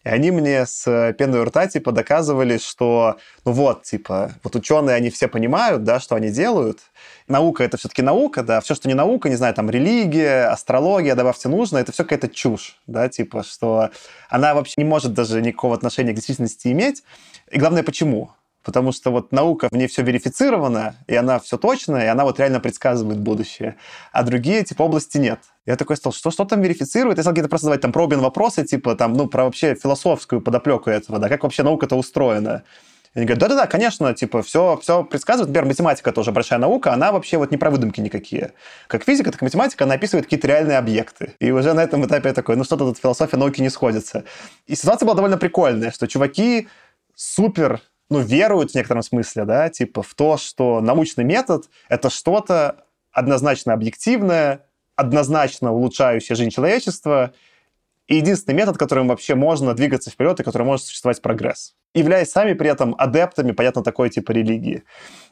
И они мне с пеной у рта, типа, доказывали, что, ну вот, типа, вот ученые, они все понимают, да, что они делают. Наука — это все-таки наука, да, все, что не наука, не знаю, там, религия, астрология, добавьте нужно, это все какая-то чушь, да, типа, что она вообще не может даже никакого отношения к действительности иметь. И главное, почему? потому что вот наука, в ней все верифицировано, и она все точно, и она вот реально предсказывает будущее. А другие, типа, области нет. Я такой стал, что, что там верифицирует? Я стал где-то просто задавать там пробин вопросы, типа, там, ну, про вообще философскую подоплеку этого, да, как вообще наука-то устроена. И они говорят, да-да-да, конечно, типа, все, все предсказывает. Например, математика тоже большая наука, она вообще вот не про выдумки никакие. Как физика, так и математика, она описывает какие-то реальные объекты. И уже на этом этапе я такой, ну что-то тут философия науки не сходится. И ситуация была довольно прикольная, что чуваки супер ну, веруют в некотором смысле, да, типа в то, что научный метод — это что-то однозначно объективное, однозначно улучшающее жизнь человечества, и единственный метод, которым вообще можно двигаться вперед и который может существовать прогресс. Являясь сами при этом адептами, понятно, такой типа религии.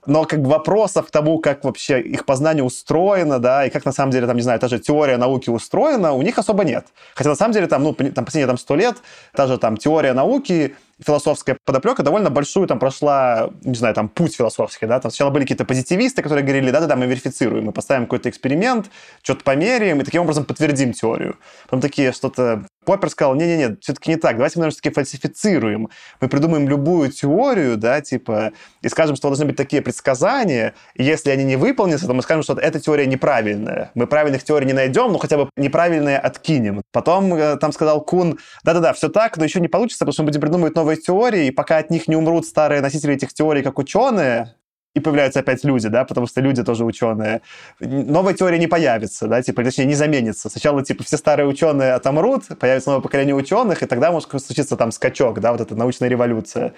Но как бы вопросов к тому, как вообще их познание устроено, да, и как на самом деле, там, не знаю, та же теория науки устроена, у них особо нет. Хотя на самом деле, там, ну, там, последние там, сто лет, та же там теория науки философская подоплека довольно большую там прошла, не знаю, там путь философский, да, там сначала были какие-то позитивисты, которые говорили, да-да-да, мы верифицируем, мы поставим какой-то эксперимент, что-то померяем и таким образом подтвердим теорию. Потом такие что-то Поппер сказал, не-не-не, все-таки не так, давайте мы, наверное, все-таки фальсифицируем. Мы придумаем любую теорию, да, типа, и скажем, что должны быть такие предсказания, и если они не выполнятся, то мы скажем, что эта теория неправильная. Мы правильных теорий не найдем, но хотя бы неправильные откинем. Потом э, там сказал Кун, да-да-да, все так, но еще не получится, потому что мы будем придумывать новые теории, и пока от них не умрут старые носители этих теорий, как ученые, и появляются опять люди, да, потому что люди тоже ученые. Новая теория не появится, да, типа, точнее, не заменится. Сначала, типа, все старые ученые отомрут, появится новое поколение ученых, и тогда может случиться там скачок, да, вот эта научная революция.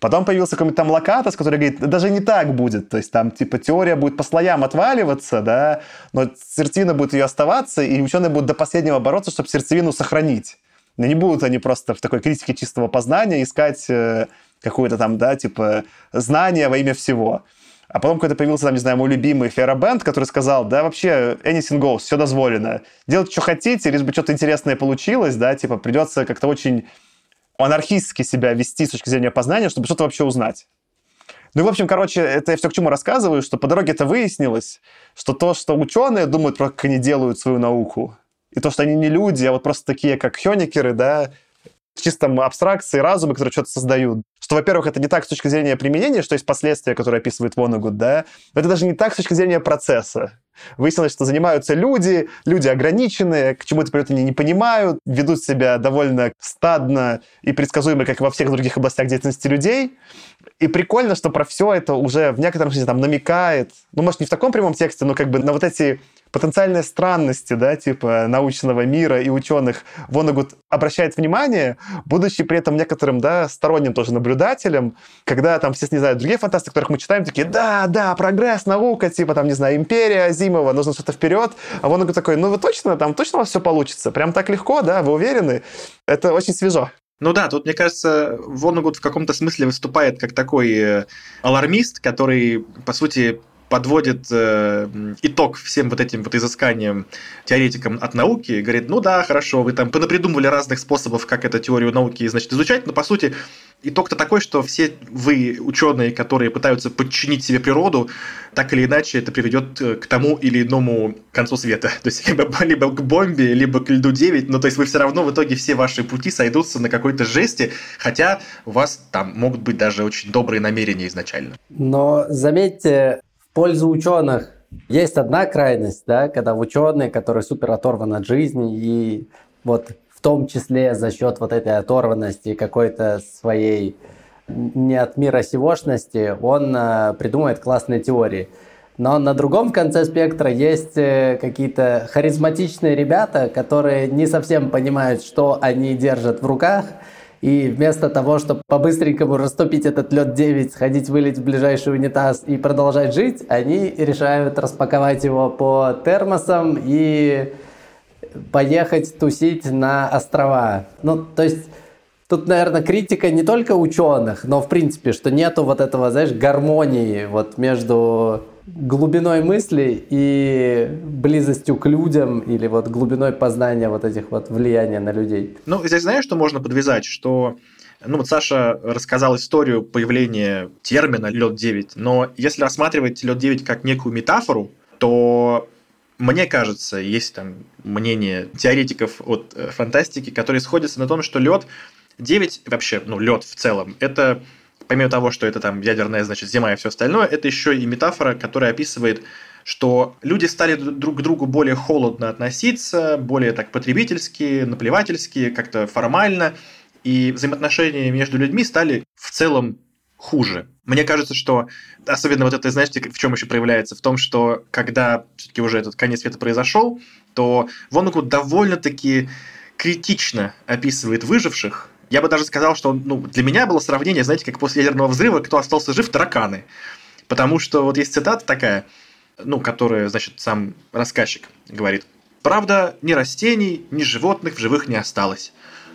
Потом появился какой-нибудь там Локатос, который говорит, даже не так будет. То есть там типа теория будет по слоям отваливаться, да, но сердцевина будет ее оставаться, и ученые будут до последнего бороться, чтобы сердцевину сохранить. Но не будут они просто в такой критике чистого познания искать э, какое-то там, да, типа, знание во имя всего. А потом какой-то появился, там, не знаю, мой любимый Ферабенд, который сказал, да, вообще, anything goes, все дозволено. Делать, что хотите, лишь бы что-то интересное получилось, да, типа, придется как-то очень анархистски себя вести с точки зрения познания, чтобы что-то вообще узнать. Ну и, в общем, короче, это я все к чему рассказываю, что по дороге это выяснилось, что то, что ученые думают про как они делают свою науку, и то, что они не люди, а вот просто такие, как хёникеры, да, чисто абстракции, разумы, которые что-то создают. Что, во-первых, это не так с точки зрения применения, что есть последствия, которые описывает Вонагуд, да, но это даже не так с точки зрения процесса. Выяснилось, что занимаются люди, люди ограниченные, к чему это придет, они не понимают, ведут себя довольно стадно и предсказуемо, как и во всех других областях деятельности людей. И прикольно, что про все это уже в некотором смысле там намекает, ну, может, не в таком прямом тексте, но как бы на вот эти потенциальные странности, да, типа научного мира и ученых Вонагуд обращает внимание, будучи при этом некоторым, да, сторонним тоже наблюдателем, когда там все, не знаю, другие фантасты, которых мы читаем, такие, да, да, прогресс, наука, типа там, не знаю, империя Азимова, нужно что-то вперед, а Вонагуд такой, ну вы точно, там точно у вас все получится, прям так легко, да, вы уверены? Это очень свежо. Ну да, тут, мне кажется, Вонагуд в каком-то смысле выступает как такой э, алармист, который, по сути, подводит э, итог всем вот этим вот изысканиям теоретикам от науки, говорит, ну да, хорошо, вы там понапридумывали разных способов, как эту теорию науки, значит, изучать, но по сути итог-то такой, что все вы, ученые, которые пытаются подчинить себе природу, так или иначе это приведет э, к тому или иному концу света. То есть либо, либо к бомбе, либо к льду 9, но то есть вы все равно в итоге все ваши пути сойдутся на какой-то жести, хотя у вас там могут быть даже очень добрые намерения изначально. Но заметьте, пользу ученых есть одна крайность, да, когда ученые, которые супер оторваны от жизни и вот в том числе за счет вот этой оторванности какой-то своей не от мира сегошности, он э, придумывает классные теории. Но на другом конце спектра есть э, какие-то харизматичные ребята, которые не совсем понимают, что они держат в руках – и вместо того, чтобы по-быстренькому растопить этот лед 9, сходить вылить в ближайший унитаз и продолжать жить, они решают распаковать его по термосам и поехать тусить на острова. Ну, то есть Тут, наверное, критика не только ученых, но в принципе, что нету вот этого, знаешь, гармонии вот между глубиной мысли и близостью к людям или вот глубиной познания вот этих вот влияния на людей. Ну, здесь знаешь, что можно подвязать? Что ну вот Саша рассказал историю появления термина лед 9, но если рассматривать лед 9 как некую метафору, то мне кажется, есть там мнение теоретиков от э, фантастики, которые сходятся на том, что лед 9 вообще, ну, лед в целом, это помимо того, что это там ядерная, значит, зима и все остальное, это еще и метафора, которая описывает, что люди стали друг к другу более холодно относиться, более так потребительски, наплевательски, как-то формально, и взаимоотношения между людьми стали в целом хуже. Мне кажется, что особенно вот это, знаете, в чем еще проявляется? В том, что когда все-таки уже этот конец света произошел, то Воннегуд довольно-таки критично описывает выживших. Я бы даже сказал, что ну, для меня было сравнение, знаете, как после ядерного взрыва, кто остался жив, тараканы. Потому что вот есть цитата такая, ну, которая, значит, сам рассказчик говорит. Правда, ни растений, ни животных в живых не осталось.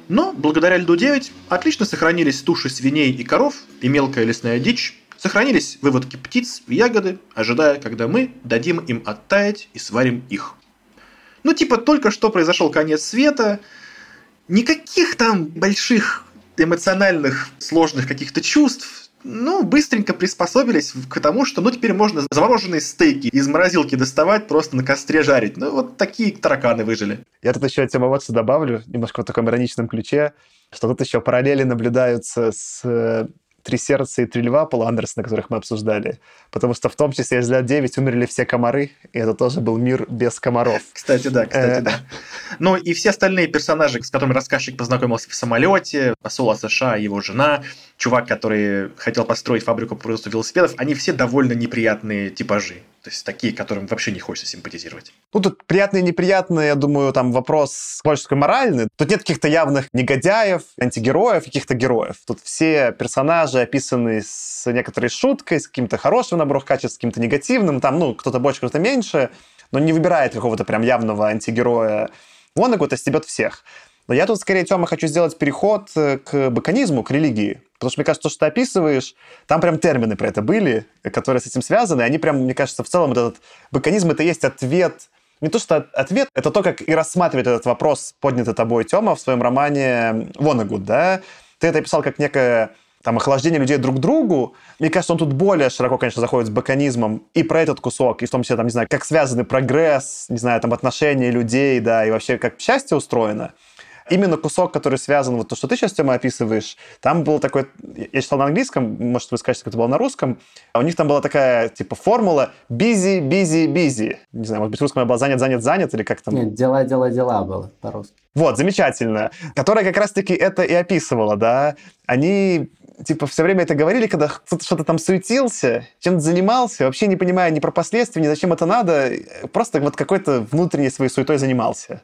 Но благодаря льду-9 отлично сохранились туши свиней и коров и мелкая лесная дичь, сохранились выводки птиц и ягоды, ожидая, когда мы дадим им оттаять и сварим их. Ну, типа, только что произошел конец света, никаких там больших эмоциональных, сложных каких-то чувств, ну, быстренько приспособились к тому, что, ну, теперь можно замороженные стейки из морозилки доставать, просто на костре жарить. Ну, вот такие тараканы выжили. Я тут еще тему вот добавлю, немножко в таком ироничном ключе, что тут еще параллели наблюдаются с э, «Три сердца» и «Три льва» Пола Андерсона, которых мы обсуждали. Потому что в том числе из «Лет 9» умерли все комары, и это тоже был мир без комаров. Кстати, да, кстати, э. да. Ну и все остальные персонажи, с которыми рассказчик познакомился в самолете, посол США, его жена, чувак, который хотел построить фабрику по производству велосипедов, они все довольно неприятные типажи. То есть такие, которым вообще не хочется симпатизировать. Ну, тут приятные и неприятные, я думаю, там вопрос больше такой моральный. Тут нет каких-то явных негодяев, антигероев, каких-то героев. Тут все персонажи описаны с некоторой шуткой, с каким-то хорошим набором качеств, с каким-то негативным. Там, ну, кто-то больше, кто-то меньше, но не выбирает какого-то прям явного антигероя. Вон какой-то стебет всех. Но я тут скорее, Тёма, хочу сделать переход э, к баконизму, к религии. Потому что, мне кажется, то, что ты описываешь, там прям термины про это были, которые с этим связаны. Они прям, мне кажется, в целом этот баконизм — это есть ответ не то, что ответ, это то, как и рассматривает этот вопрос, поднятый тобой, Тёма, в своем романе «Вонагуд», да? Ты это описал как некое там, охлаждение людей друг к другу. Мне кажется, он тут более широко, конечно, заходит с баконизмом и про этот кусок, и в том числе, там, не знаю, как связаны прогресс, не знаю, там, отношения людей, да, и вообще как счастье устроено именно кусок, который связан, вот то, что ты сейчас, Тема, описываешь, там был такой, я читал на английском, может, вы скажете, как это было на русском, а у них там была такая, типа, формула busy, busy, busy. Не знаю, может быть, русском была занят, занят, занят, или как там? Нет, дела, дела, дела было по-русски. Вот, замечательно. Которая как раз-таки это и описывала, да. Они типа, все время это говорили, когда кто-то что-то там суетился, чем-то занимался, вообще не понимая ни про последствия, ни зачем это надо, просто вот какой-то внутренней своей суетой занимался.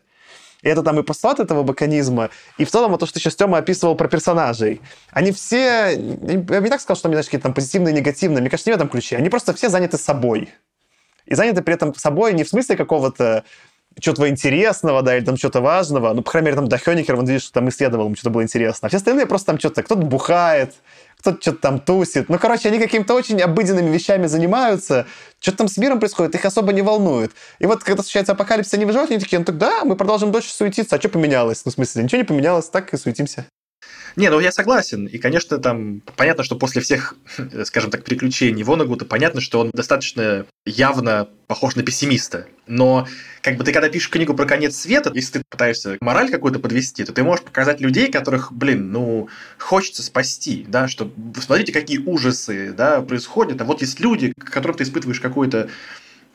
И это там и постулат этого баканизма, и в целом вот то, что сейчас Тёма описывал про персонажей. Они все, я не так сказал, что они, знаешь, какие-то там позитивные, негативные, мне кажется, не в этом ключе. Они просто все заняты собой. И заняты при этом собой не в смысле какого-то чего-то интересного, да, или там что-то важного. Ну, по крайней мере, там до он видишь, что там исследовал, ему что-то было интересно. А все остальные просто там что-то, кто-то бухает, кто-то что-то там тусит. Ну, короче, они какими-то очень обыденными вещами занимаются, что-то там с миром происходит, их особо не волнует. И вот, когда случается апокалипсис, они выживают, они такие, ну, так да, мы продолжим дольше суетиться, а что поменялось? Ну, в смысле, ничего не поменялось, так и суетимся. Не, ну я согласен. И, конечно, там понятно, что после всех, скажем так, приключений Вонагута, понятно, что он достаточно явно похож на пессимиста. Но как бы ты когда пишешь книгу про конец света, если ты пытаешься мораль какую-то подвести, то ты можешь показать людей, которых, блин, ну, хочется спасти, да, что смотрите, какие ужасы, да, происходят, а вот есть люди, к которым ты испытываешь какую-то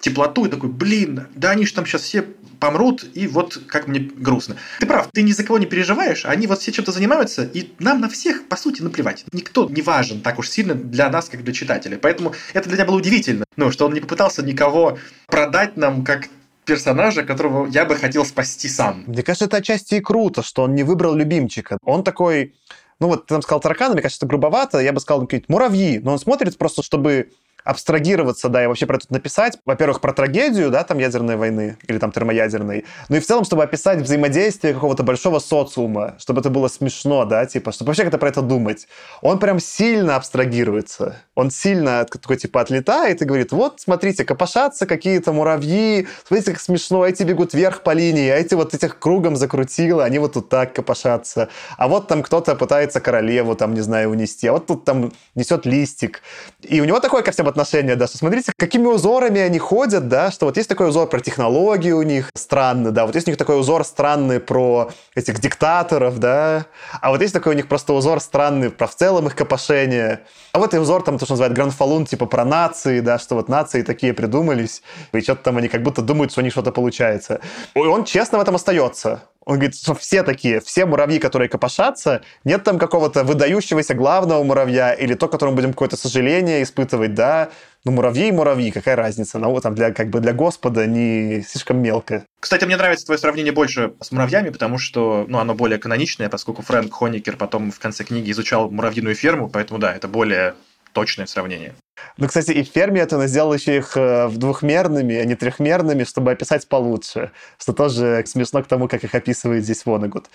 теплоту и такой, блин, да они же там сейчас все помрут, и вот как мне грустно. Ты прав, ты ни за кого не переживаешь, они вот все чем-то занимаются, и нам на всех, по сути, наплевать. Никто не важен так уж сильно для нас, как для читателей. Поэтому это для меня было удивительно, ну, что он не попытался никого продать нам как персонажа, которого я бы хотел спасти сам. Мне кажется, это отчасти и круто, что он не выбрал любимчика. Он такой, ну вот ты там сказал тараканы, мне кажется, это грубовато, я бы сказал, какие-то муравьи, но он смотрит просто, чтобы абстрагироваться, да, и вообще про это написать. Во-первых, про трагедию, да, там ядерной войны или там термоядерной. Ну и в целом, чтобы описать взаимодействие какого-то большого социума, чтобы это было смешно, да, типа, чтобы вообще как-то про это думать. Он прям сильно абстрагируется. Он сильно такой, типа, отлетает и говорит, вот, смотрите, копошатся какие-то муравьи, смотрите, как смешно, эти бегут вверх по линии, а эти вот этих кругом закрутило, они вот тут так копошатся. А вот там кто-то пытается королеву, там, не знаю, унести, а вот тут там несет листик. И у него такое ко всем отношение, да, что смотрите, какими узорами они ходят, да, что вот есть такой узор про технологии у них странный, да, вот есть у них такой узор странный про этих диктаторов, да, а вот есть такой у них просто узор странный про в целом их копошение. А вот и узор там, то, что называют гранфалун, типа про нации, да, что вот нации такие придумались, и что-то там они как будто думают, что у них что-то получается. И он честно в этом остается. Он говорит, что все такие, все муравьи, которые копошатся, нет там какого-то выдающегося главного муравья или то, которому будем какое-то сожаление испытывать, да. Ну, муравьи и муравьи, какая разница? Ну, там для, как бы для Господа не слишком мелко. Кстати, мне нравится твое сравнение больше с муравьями, потому что, ну, оно более каноничное, поскольку Фрэнк Хоникер потом в конце книги изучал муравьиную ферму, поэтому, да, это более точное сравнение. Ну, кстати, и в ферме это он сделал еще их э, двухмерными, а не трехмерными, чтобы описать получше. Что тоже смешно к тому, как их описывает здесь Вонегуд.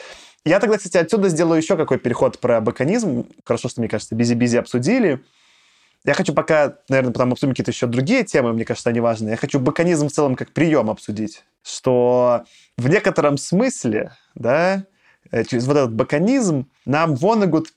Я тогда, кстати, отсюда сделаю еще какой переход про баканизм. Хорошо, что, мне кажется, бизи-бизи обсудили. Я хочу пока, наверное, потом обсудим какие-то еще другие темы, мне кажется, они важные. Я хочу баканизм в целом как прием обсудить. Что в некотором смысле, да, э, через вот этот баканизм нам Вонегуд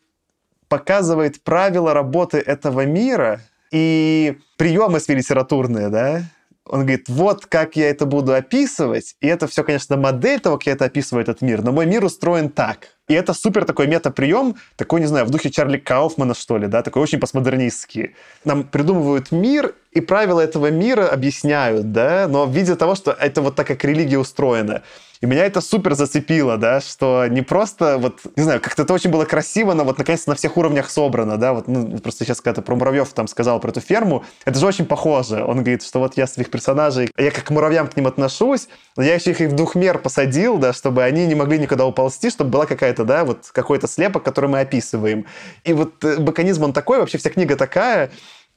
показывает правила работы этого мира и приемы литературные, да, он говорит, вот как я это буду описывать, и это все, конечно, модель того, как я это описываю, этот мир, но мой мир устроен так. И это супер такой метаприем, такой, не знаю, в духе Чарли Кауфмана, что ли, да, такой очень постмодернистский. Нам придумывают мир, и правила этого мира объясняют, да, но в виде того, что это вот так, как религия устроена. И меня это супер зацепило, да, что не просто вот, не знаю, как-то это очень было красиво, но вот наконец-то на всех уровнях собрано, да, вот, ну, просто сейчас когда-то про муравьев там сказал про эту ферму, это же очень похоже. Он говорит, что вот я своих персонажей, я как к муравьям к ним отношусь, но я еще их и в двухмер посадил, да, чтобы они не могли никуда уползти, чтобы была какая-то, да, вот какой-то слепок, который мы описываем. И вот э, баканизм он такой, вообще вся книга такая,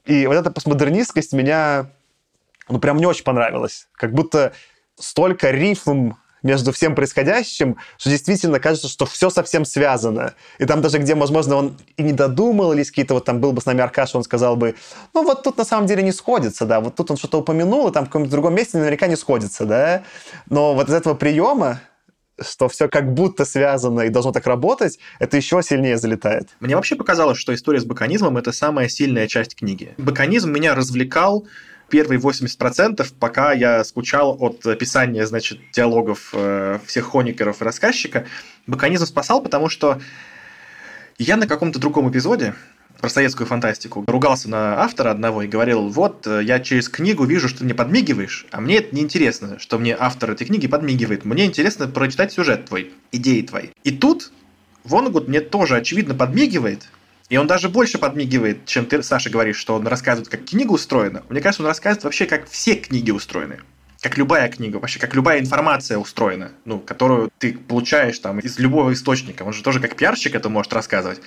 и вот эта постмодернистскость меня, ну, прям не очень понравилась. Как будто столько рифм между всем происходящим, что действительно кажется, что все совсем связано. И там даже, где, возможно, он и не додумал, или какие-то вот там был бы с нами Аркаш, он сказал бы, ну вот тут на самом деле не сходится, да, вот тут он что-то упомянул, и там в каком-то другом месте наверняка не сходится, да. Но вот из этого приема что все как будто связано и должно так работать, это еще сильнее залетает. Мне вообще показалось, что история с баканизмом – это самая сильная часть книги. Баканизм меня развлекал первые 80%, пока я скучал от описания, значит, диалогов э, всех хоникеров и рассказчика, Баканизм спасал, потому что я на каком-то другом эпизоде про советскую фантастику ругался на автора одного и говорил, вот, э, я через книгу вижу, что ты мне подмигиваешь, а мне это не интересно, что мне автор этой книги подмигивает. Мне интересно прочитать сюжет твой, идеи твои. И тут Вонагуд мне тоже очевидно подмигивает, и он даже больше подмигивает, чем ты, Саша, говоришь, что он рассказывает, как книга устроена. Мне кажется, он рассказывает вообще, как все книги устроены. Как любая книга, вообще, как любая информация устроена, ну, которую ты получаешь там из любого источника. Он же тоже как пиарщик это может рассказывать.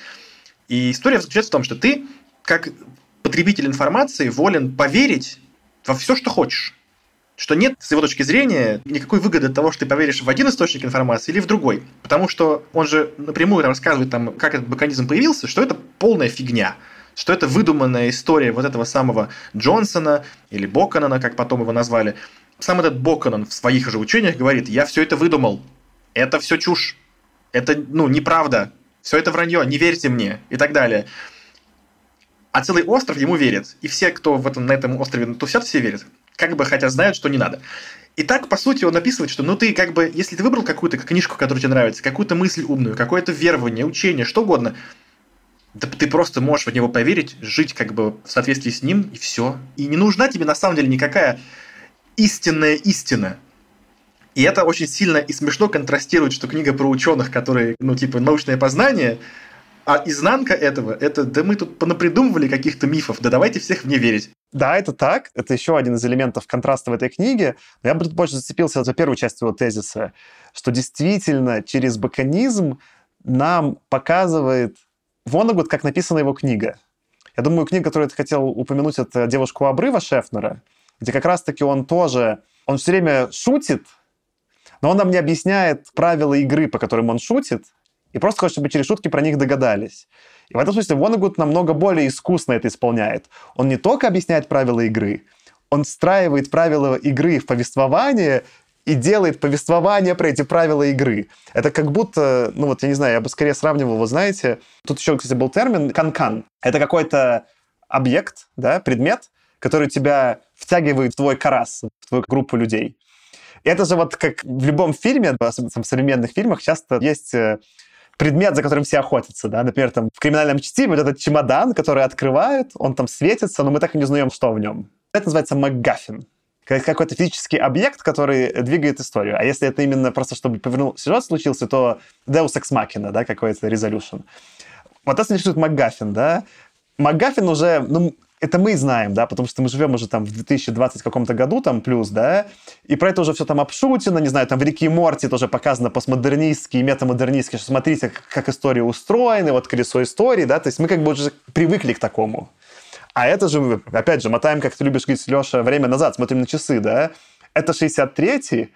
И история заключается в том, что ты, как потребитель информации, волен поверить во все, что хочешь что нет, с его точки зрения, никакой выгоды от того, что ты поверишь в один источник информации или в другой. Потому что он же напрямую рассказывает, там, как этот механизм появился, что это полная фигня что это выдуманная история вот этого самого Джонсона или Боконона, как потом его назвали. Сам этот Боконон в своих же учениях говорит, я все это выдумал, это все чушь, это, ну, неправда, все это вранье, не верьте мне и так далее. А целый остров ему верит. И все, кто в этом, на этом острове тусят, все верят как бы хотя знают, что не надо. И так, по сути, он описывает, что ну ты как бы, если ты выбрал какую-то книжку, которая тебе нравится, какую-то мысль умную, какое-то верование, учение, что угодно, да ты просто можешь в него поверить, жить как бы в соответствии с ним, и все. И не нужна тебе на самом деле никакая истинная истина. И это очень сильно и смешно контрастирует, что книга про ученых, которые, ну, типа, научное познание, а изнанка этого, это, да мы тут понапридумывали каких-то мифов, да давайте всех в не верить. Да, это так. Это еще один из элементов контраста в этой книге. Но я бы тут больше зацепился за первую часть его тезиса, что действительно через баканизм нам показывает Вонагуд, как написана его книга. Я думаю, книга, которую я хотел упомянуть, это «Девушку обрыва» Шефнера, где как раз-таки он тоже, он все время шутит, но он нам не объясняет правила игры, по которым он шутит, и просто хочет, чтобы через шутки про них догадались. И в этом смысле Вонегуд намного более искусно это исполняет. Он не только объясняет правила игры, он встраивает правила игры в повествование и делает повествование про эти правила игры. Это как будто, ну вот, я не знаю, я бы скорее сравнивал, вы знаете, тут еще, кстати, был термин канкан. Это какой-то объект, да, предмет, который тебя втягивает в твой карас, в твою группу людей. И это же вот как в любом фильме, особенно в современных фильмах, часто есть э, предмет, за которым все охотятся, да, например, там в криминальном чтиве вот этот чемодан, который открывают, он там светится, но мы так и не узнаем, что в нем. Это называется МакГаффин какой-то физический объект, который двигает историю. А если это именно просто, чтобы повернул сюжет случился, то Deus Ex Machina, да, какой-то resolution. Вот это рисует МакГаффин, да. МакГаффин уже, ну, это мы знаем, да, потому что мы живем уже там в 2020 каком-то году, там плюс, да, и про это уже все там обшутено, не знаю, там в Рике и Морти тоже показано постмодернистски и метамодернистски, что смотрите, как, как история устроена, вот колесо истории, да, то есть мы как бы уже привыкли к такому. А это же, опять же, мотаем, как ты любишь говорить, Леша, время назад, смотрим на часы, да? Это 63-й,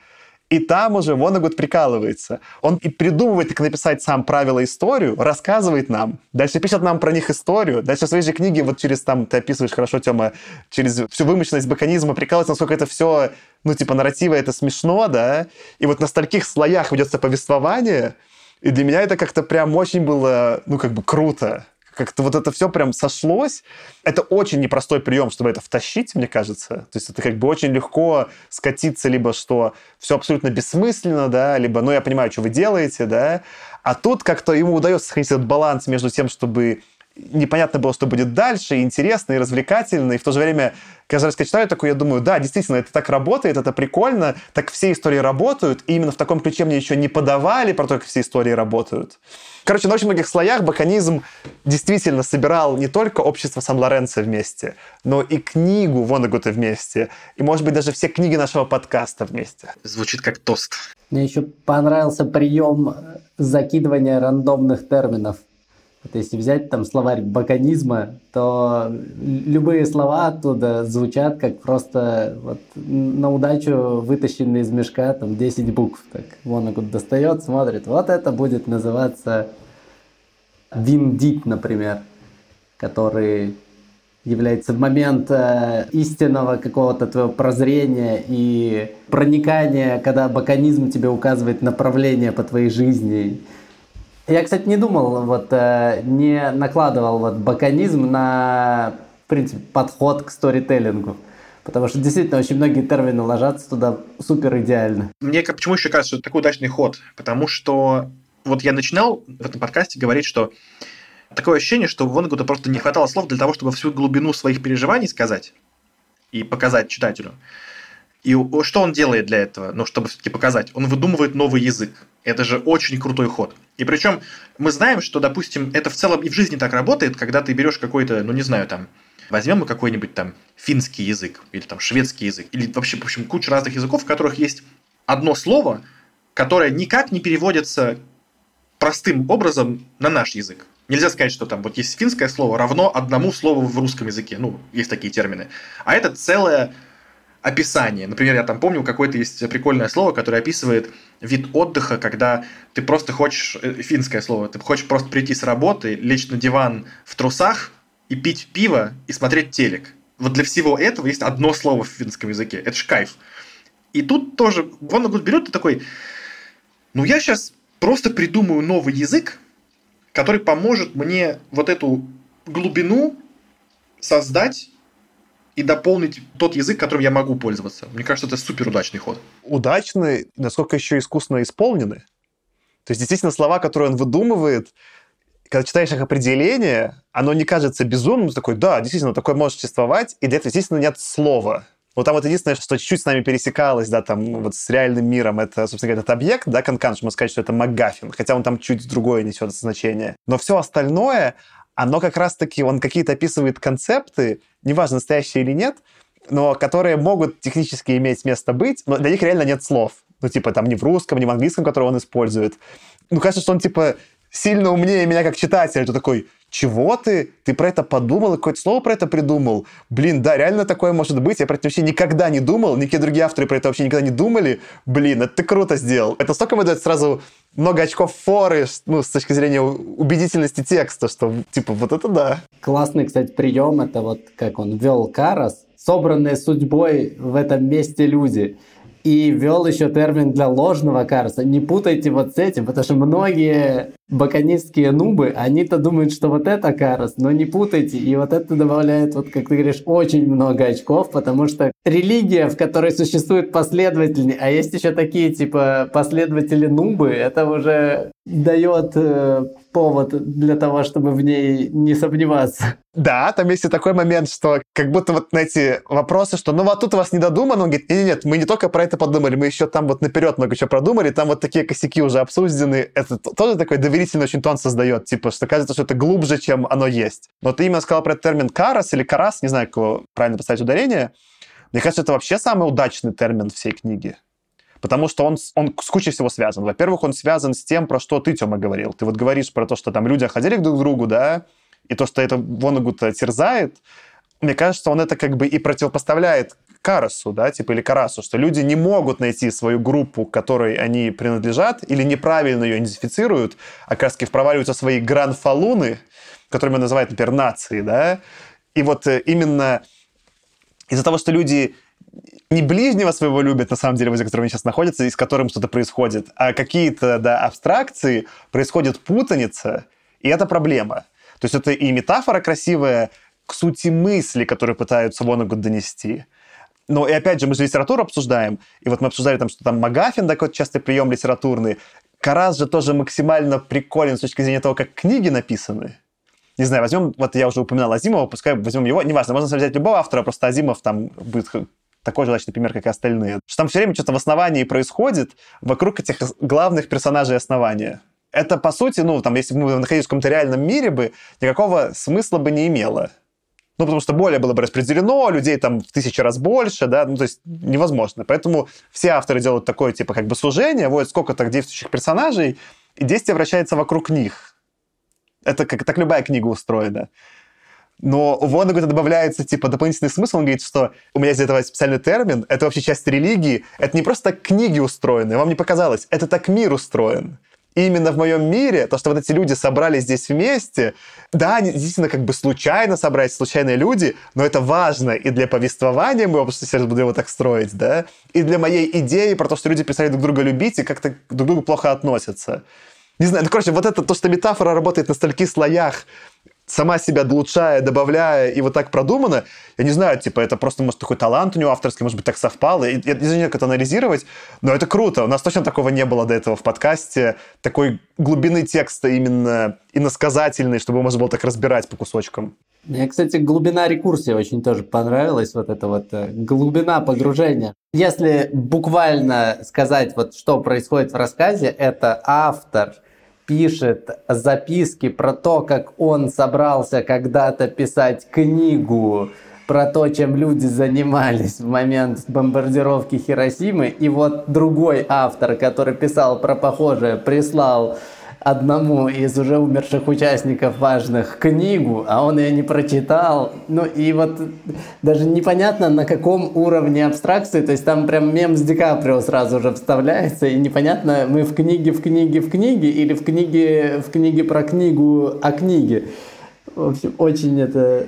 и там уже Вонагуд прикалывается. Он и придумывает, как написать сам правила историю, рассказывает нам, дальше пишет нам про них историю, дальше в своей же книге вот через там, ты описываешь хорошо, Тёма, через всю вымышленность баканизма прикалывается, насколько это все, ну, типа, нарратива это смешно, да, и вот на стольких слоях ведется повествование, и для меня это как-то прям очень было, ну, как бы круто как-то вот это все прям сошлось. Это очень непростой прием, чтобы это втащить, мне кажется. То есть это как бы очень легко скатиться, либо что все абсолютно бессмысленно, да, либо, ну, я понимаю, что вы делаете, да. А тут как-то ему удается сохранить этот баланс между тем, чтобы непонятно было, что будет дальше, и интересно, и развлекательно, и в то же время, каждый раз, когда читаю такое, я думаю, да, действительно, это так работает, это прикольно, так все истории работают, и именно в таком ключе мне еще не подавали про то, как все истории работают. Короче, на очень многих слоях баканизм действительно собирал не только общество Сан-Лоренцо вместе, но и книгу Вонагута вместе, и, может быть, даже все книги нашего подкаста вместе. Звучит как тост. Мне еще понравился прием закидывания рандомных терминов. Вот если взять там словарь баканизма, то любые слова оттуда звучат как просто вот на удачу вытащенные из мешка там 10 букв. Так вон он достает, смотрит. Вот это будет называться виндит, например, который является момент э, истинного какого-то твоего прозрения и проникания, когда баканизм тебе указывает направление по твоей жизни. Я, кстати, не думал, вот, э, не накладывал вот баканизм на, в принципе, подход к сторителлингу. Потому что действительно очень многие термины ложатся туда супер идеально. Мне почему еще кажется, что это такой удачный ход? Потому что вот я начинал в этом подкасте говорить, что такое ощущение, что Вонгуту просто не хватало слов для того, чтобы всю глубину своих переживаний сказать и показать читателю. И что он делает для этого, ну, чтобы все-таки показать? Он выдумывает новый язык. Это же очень крутой ход. И причем мы знаем, что, допустим, это в целом и в жизни так работает, когда ты берешь какой-то, ну, не знаю, там, возьмем мы какой-нибудь там финский язык, или там шведский язык, или вообще, в общем, куча разных языков, в которых есть одно слово, которое никак не переводится простым образом на наш язык. Нельзя сказать, что там вот есть финское слово равно одному слову в русском языке. Ну, есть такие термины. А это целая описание. Например, я там помню, какое-то есть прикольное слово, которое описывает вид отдыха, когда ты просто хочешь, э, финское слово, ты хочешь просто прийти с работы, лечь на диван в трусах и пить пиво и смотреть телек. Вот для всего этого есть одно слово в финском языке. Это ж кайф. И тут тоже Вонагут берет и такой, ну я сейчас просто придумаю новый язык, который поможет мне вот эту глубину создать и дополнить тот язык, которым я могу пользоваться. Мне кажется, это супер удачный ход. Удачный, насколько еще искусно исполнены. То есть, действительно, слова, которые он выдумывает, когда читаешь их определение, оно не кажется безумным, такой, да, действительно, такое может существовать, и для этого, естественно, нет слова. Вот там вот единственное, что чуть-чуть с нами пересекалось, да, там вот с реальным миром, это, собственно говоря, этот объект, да, канкан, можно сказать, что это МакГаффин, хотя он там чуть другое несет значение. Но все остальное, оно как раз-таки, он какие-то описывает концепты, неважно, настоящие или нет, но которые могут технически иметь место быть, но для них реально нет слов. Ну, типа, там, ни в русском, ни в английском, который он использует. Ну, кажется, что он, типа, сильно умнее меня как читателя. То такой, чего ты? Ты про это подумал, какое-то слово про это придумал? Блин, да, реально такое может быть. Я про это вообще никогда не думал. Никакие другие авторы про это вообще никогда не думали. Блин, это ты круто сделал. Это столько ему дает сразу много очков форы, ну, с точки зрения убедительности текста, что, типа, вот это да. Классный, кстати, прием, это вот как он вел Карас, собранные судьбой в этом месте люди и ввел еще термин для ложного карса. Не путайте вот с этим, потому что многие баканистские нубы, они-то думают, что вот это карас, но не путайте. И вот это добавляет, вот как ты говоришь, очень много очков, потому что религия, в которой существуют последователи, а есть еще такие типа последователи нубы, это уже дает э, повод для того, чтобы в ней не сомневаться. Да, там есть и такой момент, что как будто вот на эти вопросы, что ну вот тут у вас не додумано, он говорит, нет, нет, мы не только про это подумали, мы еще там вот наперед много чего продумали, там вот такие косяки уже обсуждены. Это тоже такой доверительный очень тон создает, типа, что кажется, что это глубже, чем оно есть. Но ты именно сказал про термин «карас» или «карас», не знаю, как его правильно поставить ударение. Мне кажется, это вообще самый удачный термин всей книги потому что он, он с кучей всего связан. Во-первых, он связан с тем, про что ты, Тёма, говорил. Ты вот говоришь про то, что там люди ходили друг к другу, да, и то, что это Вонагута терзает, мне кажется, он это как бы и противопоставляет Карасу, да, типа, или Карасу, что люди не могут найти свою группу, к которой они принадлежат, или неправильно ее идентифицируют, а как раз проваливаются свои гранфалуны, которыми называют, например, нации, да, и вот э, именно из-за того, что люди не ближнего своего любят, на самом деле, возле которого они сейчас находятся, и с которым что-то происходит, а какие-то, да, абстракции, происходит путаница, и это проблема. То есть это и метафора красивая к сути мысли, которые пытаются Вонагуд донести. Но и опять же, мы же литературу обсуждаем, и вот мы обсуждали там, что там Магафин такой частый прием литературный. Карас же тоже максимально приколен с точки зрения того, как книги написаны. Не знаю, возьмем, вот я уже упоминал Азимова, пускай возьмем его, неважно, можно взять любого автора, просто Азимов там будет такой же, значит, например, как и остальные. Что там все время что-то в основании происходит вокруг этих главных персонажей основания. Это, по сути, ну, там, если бы мы находились в каком-то реальном мире бы, никакого смысла бы не имело. Ну, потому что более было бы распределено, людей там в тысячи раз больше, да, ну, то есть невозможно. Поэтому все авторы делают такое, типа, как бы сужение, вот сколько-то действующих персонажей, и действие вращается вокруг них. Это как так любая книга устроена. Но у Воннегута добавляется, типа, дополнительный смысл. Он говорит, что у меня здесь этого специальный термин, это вообще часть религии. Это не просто так книги устроены, вам не показалось. Это так мир устроен. И именно в моем мире, то, что вот эти люди собрались здесь вместе, да, они действительно как бы случайно собрались, случайные люди, но это важно и для повествования моего, потому что сейчас буду его так строить, да, и для моей идеи про то, что люди перестали друг друга любить и как-то друг к другу плохо относятся. Не знаю, ну, короче, вот это то, что метафора работает на стольких слоях, сама себя улучшая, добавляя, и вот так продумано, я не знаю, типа, это просто, может, такой талант у него авторский, может быть, так совпало. Я, я не знаю, как это анализировать, но это круто. У нас точно такого не было до этого в подкасте. Такой глубины текста именно иносказательной, чтобы можно было так разбирать по кусочкам. Мне, кстати, глубина рекурсии очень тоже понравилась, вот эта вот э, глубина погружения. Если буквально сказать, вот что происходит в рассказе, это автор пишет записки про то, как он собрался когда-то писать книгу про то, чем люди занимались в момент бомбардировки Хиросимы. И вот другой автор, который писал про похожее, прислал одному из уже умерших участников важных книгу, а он ее не прочитал. Ну и вот даже непонятно, на каком уровне абстракции, то есть там прям мем с Ди Каприо сразу же вставляется, и непонятно, мы в книге, в книге, в книге, или в книге, в книге про книгу о книге. В общем, очень это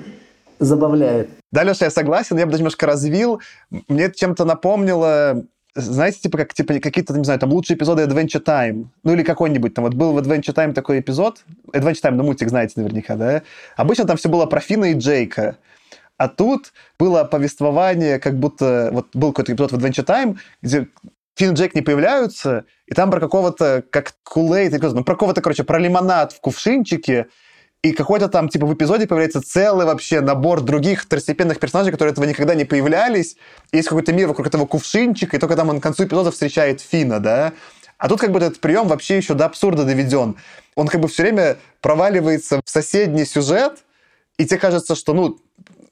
забавляет. Да, Леша, я согласен, я бы даже немножко развил. Мне чем-то напомнило знаете, типа, как, типа какие-то, не знаю, там лучшие эпизоды Adventure Time, ну или какой-нибудь, там вот был в Adventure Time такой эпизод, Adventure Time, ну мультик знаете наверняка, да? Обычно там все было про Фина и Джейка, а тут было повествование, как будто, вот был какой-то эпизод в Adventure Time, где Финн и Джейк не появляются, и там про какого-то, как Кулейт, ну, про какого-то, короче, про лимонад в кувшинчике, и какой-то там, типа, в эпизоде появляется целый вообще набор других второстепенных персонажей, которые этого никогда не появлялись. Есть какой-то мир вокруг этого кувшинчика, и только там он к концу эпизода встречает Фина, да? А тут как бы этот прием вообще еще до абсурда доведен. Он как бы все время проваливается в соседний сюжет, и тебе кажется, что, ну,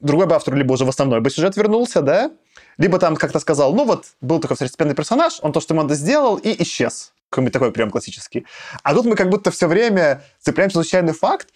другой бы автор либо уже в основной бы сюжет вернулся, да? Либо там как-то сказал, ну вот, был такой второстепенный персонаж, он то, что ему надо, сделал, и исчез. Какой-нибудь такой прием классический. А тут мы как будто все время цепляемся за случайный факт,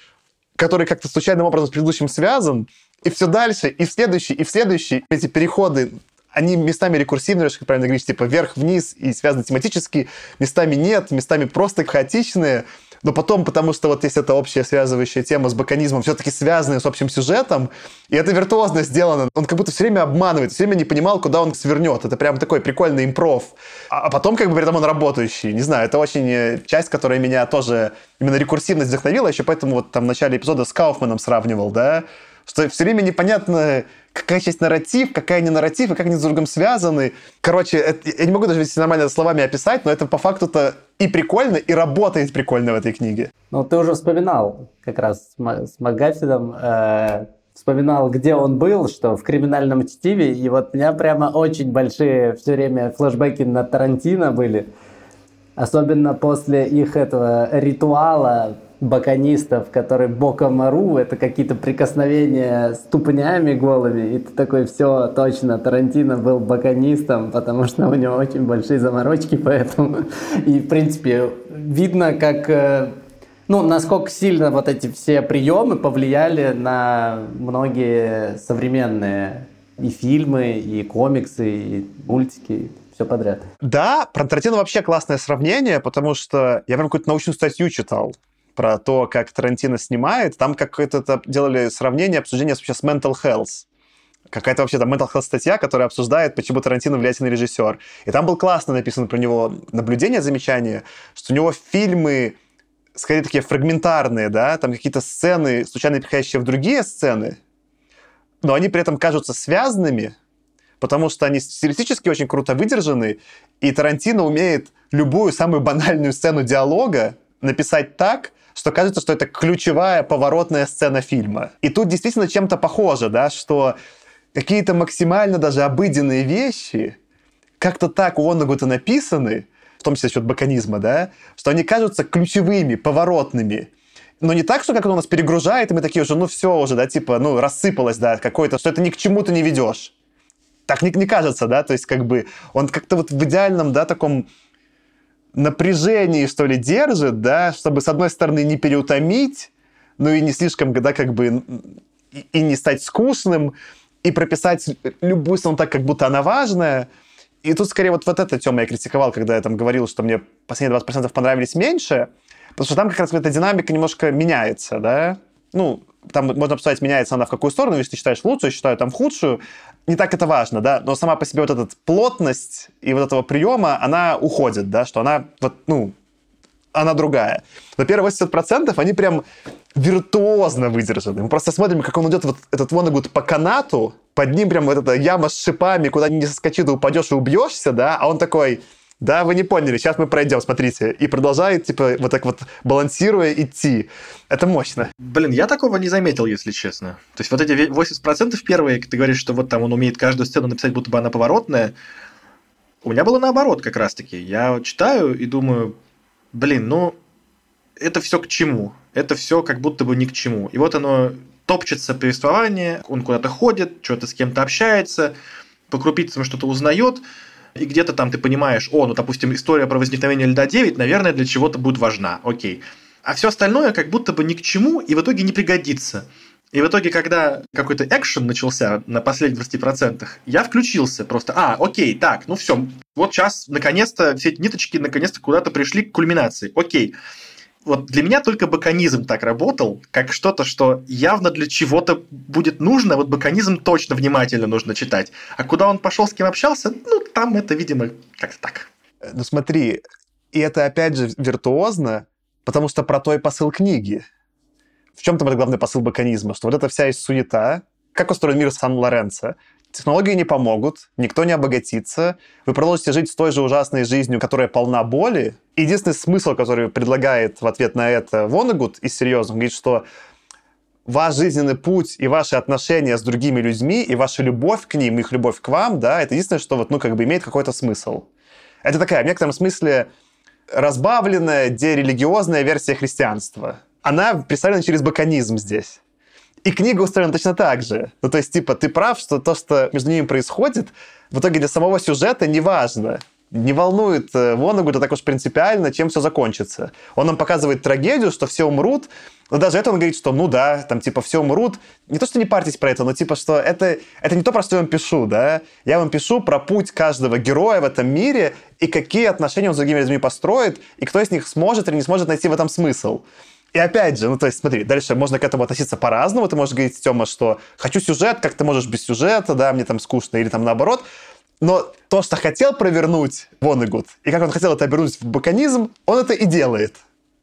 который как-то случайным образом с предыдущим связан, и все дальше, и в следующий, и в следующий. Эти переходы они местами рекурсивные, как правильно говорить, типа вверх-вниз и связаны тематически, местами нет, местами просто хаотичные, но потом, потому что вот есть эта общая связывающая тема с баканизмом, все-таки связанная с общим сюжетом, и это виртуозно сделано. Он как будто все время обманывает, все время не понимал, куда он свернет. Это прям такой прикольный импров. А, а потом как бы при этом он работающий. Не знаю, это очень э, часть, которая меня тоже именно рекурсивность вдохновила, еще поэтому вот там в начале эпизода с Кауфманом сравнивал, да, что все время непонятно, какая часть нарратив, какая не нарратив, и как они с другом связаны. Короче, это, я не могу даже нормально словами описать, но это по факту-то и прикольно, и работает прикольно в этой книге. Ну, ты уже вспоминал как раз с Макгаффином, э, вспоминал, где он был, что в криминальном чтиве, и вот у меня прямо очень большие все время флешбеки на Тарантино были. Особенно после их этого ритуала баканистов, который бокомару, это какие-то прикосновения ступнями голыми, и ты такой, все, точно, Тарантино был баканистом, потому что у него очень большие заморочки, поэтому, и, в принципе, видно, как, э, ну, насколько сильно вот эти все приемы повлияли на многие современные и фильмы, и комиксы, и мультики, все подряд. Да, про Тарантино вообще классное сравнение, потому что я прям какую-то научную статью читал про то, как Тарантино снимает, там какое-то делали сравнение, обсуждение вообще с mental health. Какая-то вообще там mental health статья, которая обсуждает, почему Тарантино влиятельный режиссер. И там был классно написано про него наблюдение, замечание, что у него фильмы скорее такие фрагментарные, да, там какие-то сцены, случайно переходящие в другие сцены, но они при этом кажутся связанными, потому что они стилистически очень круто выдержаны, и Тарантино умеет любую самую банальную сцену диалога написать так, что кажется, что это ключевая поворотная сцена фильма. И тут действительно чем-то похоже, да, что какие-то максимально даже обыденные вещи как-то так у Оннегута написаны, в том числе счет баканизма, да, что они кажутся ключевыми, поворотными. Но не так, что как он нас перегружает, и мы такие уже, ну все уже, да, типа, ну рассыпалось, да, какое-то, что это ни к чему ты не ведешь. Так не, не кажется, да, то есть как бы он как-то вот в идеальном, да, таком напряжении, что ли, держит, да, чтобы, с одной стороны, не переутомить, ну и не слишком, да, как бы, и не стать скучным, и прописать любую страну так, как будто она важная. И тут скорее вот, вот это, Тёма, я критиковал, когда я там говорил, что мне последние 20% понравились меньше, потому что там как раз эта динамика немножко меняется, да. Ну, там можно обсуждать, меняется она в какую сторону, если ты считаешь в лучшую, я считаю там в худшую. Не так это важно, да, но сама по себе вот эта плотность и вот этого приема, она уходит, да, что она вот, ну, она другая. Но первые 80% они прям виртуозно выдержаны. Мы просто смотрим, как он идет вот этот Вонегуд по канату, под ним прям вот эта яма с шипами, куда не соскочи, ты упадешь и убьешься, да, а он такой, да, вы не поняли, сейчас мы пройдем, смотрите. И продолжает, типа, вот так вот балансируя идти. Это мощно. Блин, я такого не заметил, если честно. То есть вот эти 80% первые, ты говоришь, что вот там он умеет каждую сцену написать, будто бы она поворотная. У меня было наоборот как раз-таки. Я читаю и думаю, блин, ну, это все к чему? Это все как будто бы ни к чему. И вот оно топчется повествование, он куда-то ходит, что-то с кем-то общается, по крупицам что-то узнает – и где-то там ты понимаешь, о, ну, допустим, история про возникновение льда 9, наверное, для чего-то будет важна, окей. А все остальное как будто бы ни к чему и в итоге не пригодится. И в итоге, когда какой-то экшен начался на последних 20%, я включился просто, а, окей, так, ну все, вот сейчас, наконец-то, все эти ниточки наконец-то куда-то пришли к кульминации, окей вот для меня только баканизм так работал, как что-то, что явно для чего-то будет нужно, вот баканизм точно внимательно нужно читать. А куда он пошел, с кем общался, ну, там это, видимо, как-то так. Ну, смотри, и это, опять же, виртуозно, потому что про то и посыл книги. В чем там это главный посыл баканизма? Что вот эта вся есть суета, как устроен мир Сан-Лоренцо, Технологии не помогут, никто не обогатится, вы продолжите жить с той же ужасной жизнью, которая полна боли. Единственный смысл, который предлагает в ответ на это Вонегуд из серьезных, говорит, что ваш жизненный путь и ваши отношения с другими людьми, и ваша любовь к ним, их любовь к вам, да, это единственное, что вот, ну, как бы имеет какой-то смысл. Это такая, в некотором смысле, разбавленная, дерелигиозная версия христианства. Она представлена через баканизм здесь. И книга устроена точно так же. Ну, то есть, типа, ты прав, что то, что между ними происходит, в итоге для самого сюжета не важно. не волнует э, Вонагута так уж принципиально, чем все закончится. Он нам показывает трагедию, что все умрут, но даже это он говорит, что ну да, там типа все умрут. Не то, что не парьтесь про это, но типа, что это, это не то, про что я вам пишу, да. Я вам пишу про путь каждого героя в этом мире и какие отношения он с другими людьми построит, и кто из них сможет или не сможет найти в этом смысл. И опять же, ну то есть смотри, дальше можно к этому относиться по-разному. Ты можешь говорить, Тёма, что хочу сюжет, как ты можешь без сюжета, да, мне там скучно, или там наоборот. Но то, что хотел провернуть Вонегуд, и как он хотел это обернуть в баканизм, он это и делает.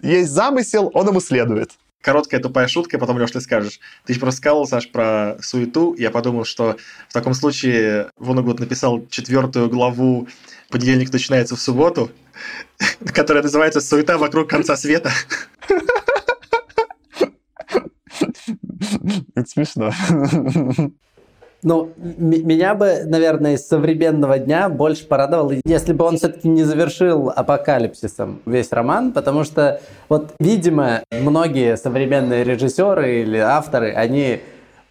Есть замысел, он ему следует. Короткая тупая шутка, потом, Леш, ты скажешь. Ты же просто сказал, Саш, про суету. Я подумал, что в таком случае Вонегуд написал четвертую главу «Понедельник начинается в субботу», которая называется «Суета вокруг конца света». Это смешно. Ну, меня бы, наверное, из современного дня больше порадовало, если бы он все-таки не завершил апокалипсисом весь роман, потому что, вот, видимо, многие современные режиссеры или авторы, они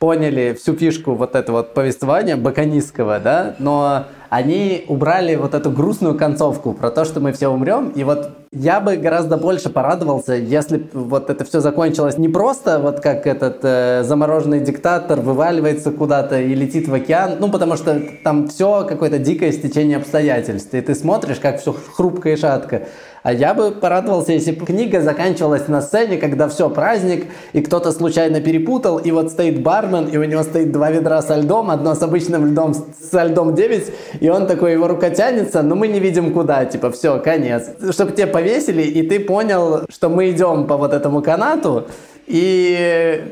поняли всю фишку вот этого вот повествования баканистского, да, но они убрали вот эту грустную концовку про то, что мы все умрем. И вот я бы гораздо больше порадовался, если вот это все закончилось не просто вот как этот э, замороженный диктатор вываливается куда-то и летит в океан, ну потому что там все какое-то дикое стечение обстоятельств, и ты смотришь, как все хрупко и шатко. А я бы порадовался, если бы книга заканчивалась на сцене, когда все, праздник, и кто-то случайно перепутал, и вот стоит бармен, и у него стоит два ведра со льдом, одно с обычным льдом, со льдом 9, и он такой, его рука тянется, но мы не видим куда, типа, все, конец. Чтобы тебя повесили, и ты понял, что мы идем по вот этому канату, и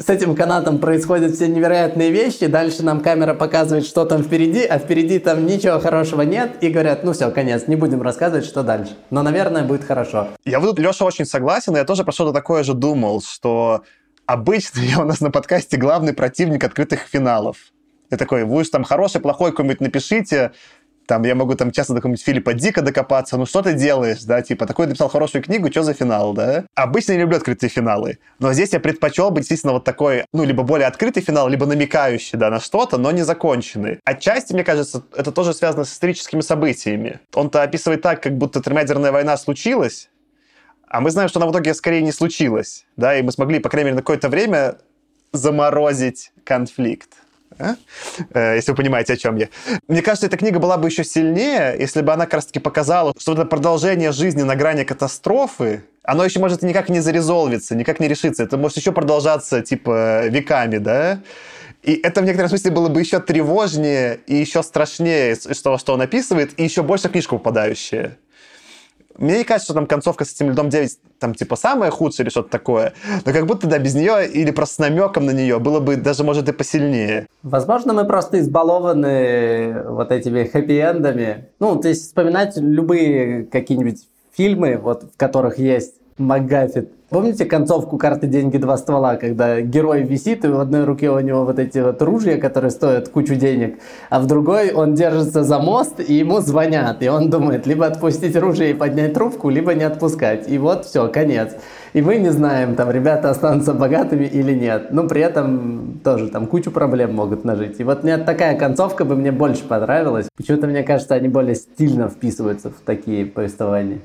с этим канатом происходят все невероятные вещи. Дальше нам камера показывает, что там впереди, а впереди там ничего хорошего нет. И говорят, ну все, конец, не будем рассказывать, что дальше. Но, наверное, будет хорошо. Я вот, Леша, очень согласен. Я тоже про что-то такое же думал, что обычно я у нас на подкасте главный противник открытых финалов. Я такой, вы уж там хороший, плохой какой-нибудь напишите, там я могу там часто до какого-нибудь Филиппа Дика докопаться, ну что ты делаешь, да, типа, такой написал хорошую книгу, что за финал, да? Обычно я не люблю открытые финалы, но здесь я предпочел бы действительно вот такой, ну, либо более открытый финал, либо намекающий, да, на что-то, но не законченный. Отчасти, мне кажется, это тоже связано с историческими событиями. Он-то описывает так, как будто термоядерная война случилась, а мы знаем, что она в итоге скорее не случилась, да, и мы смогли, по крайней мере, на какое-то время заморозить конфликт. А? Э, если вы понимаете, о чем я. Мне кажется, эта книга была бы еще сильнее, если бы она как раз-таки показала, что это продолжение жизни на грани катастрофы, оно еще может никак не зарезолвиться, никак не решиться. Это может еще продолжаться, типа, веками, да? И это в некотором смысле было бы еще тревожнее и еще страшнее из того, что он описывает, и еще больше в книжку попадающее. Мне не кажется, что там концовка с этим льдом 9 там типа самая худшая или что-то такое, но как будто да, без нее или просто с намеком на нее было бы даже, может, и посильнее. Возможно, мы просто избалованы вот этими хэппи-эндами. Ну, то есть вспоминать любые какие-нибудь фильмы, вот, в которых есть МакГаффит, Помните концовку карты «Деньги. Два ствола», когда герой висит, и в одной руке у него вот эти вот ружья, которые стоят кучу денег, а в другой он держится за мост, и ему звонят, и он думает, либо отпустить ружье и поднять трубку, либо не отпускать. И вот все, конец. И мы не знаем, там, ребята останутся богатыми или нет. Но при этом тоже там кучу проблем могут нажить. И вот мне такая концовка бы мне больше понравилась. Почему-то, мне кажется, они более стильно вписываются в такие повествования.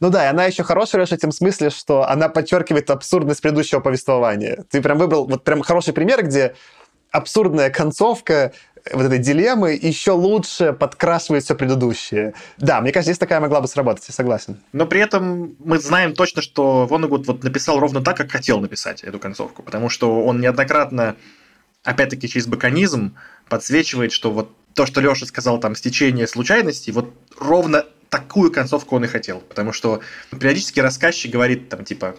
Ну да, и она еще хорошая в этом смысле, что она подчеркивает абсурдность предыдущего повествования. Ты прям выбрал вот прям хороший пример, где абсурдная концовка вот этой дилеммы еще лучше подкрашивает все предыдущее. Да, мне кажется, здесь такая могла бы сработать, я согласен. Но при этом мы знаем точно, что Вонегуд вот написал ровно так, как хотел написать эту концовку, потому что он неоднократно, опять-таки через баканизм, подсвечивает, что вот то, что Леша сказал, там, стечение случайностей, вот ровно такую концовку он и хотел. Потому что периодически рассказчик говорит там типа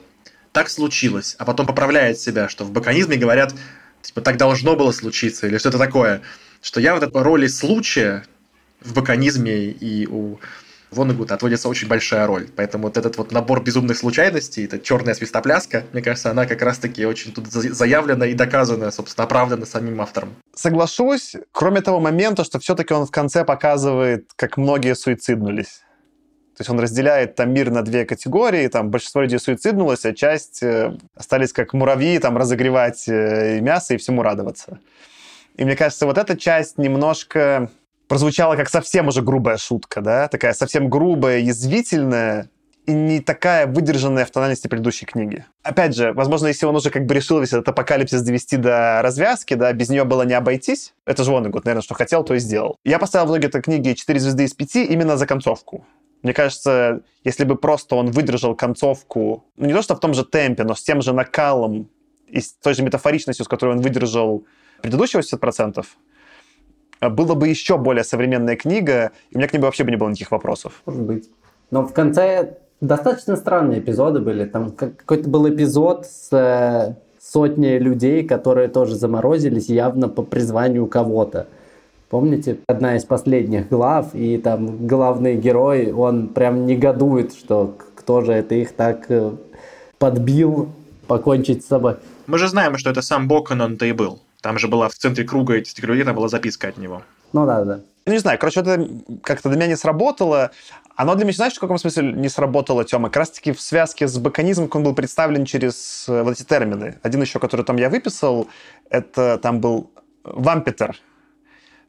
так случилось, а потом поправляет себя, что в баканизме говорят, типа, так должно было случиться, или что-то такое. Что я вот этой роли случая в баканизме и у Вонегута отводится очень большая роль. Поэтому вот этот вот набор безумных случайностей, это черная свистопляска, мне кажется, она как раз-таки очень тут заявлена и доказана, собственно, оправдана самим автором. Соглашусь, кроме того момента, что все-таки он в конце показывает, как многие суициднулись. То есть он разделяет там мир на две категории, там большинство людей суициднулось, а часть э, остались как муравьи, там разогревать э, мясо и всему радоваться. И мне кажется, вот эта часть немножко прозвучало как совсем уже грубая шутка, да, такая совсем грубая, язвительная, и не такая выдержанная в тональности предыдущей книги. Опять же, возможно, если он уже как бы решил весь этот апокалипсис довести до развязки, да, без нее было не обойтись, это же Воннегуд, наверное, что хотел, то и сделал. Я поставил в итоге этой книги 4 звезды из 5 именно за концовку. Мне кажется, если бы просто он выдержал концовку, ну не то что в том же темпе, но с тем же накалом и с той же метафоричностью, с которой он выдержал предыдущие 80%, было бы еще более современная книга, и у меня к ней вообще бы не было никаких вопросов. Может быть. Но в конце достаточно странные эпизоды были. Там какой-то был эпизод с э, сотней людей, которые тоже заморозились явно по призванию кого-то. Помните, одна из последних глав, и там главный герой, он прям негодует, что кто же это их так э, подбил покончить с собой. Мы же знаем, что это сам Бокон он-то и был. Там же была в центре круга этих людей, там была записка от него. Ну да, да. Ну, не знаю, короче, это как-то для меня не сработало. Оно для меня, знаешь, в каком смысле не сработало, Тёма? Как раз-таки в связке с баконизмом он был представлен через э, вот эти термины. Один еще, который там я выписал, это там был вампитер,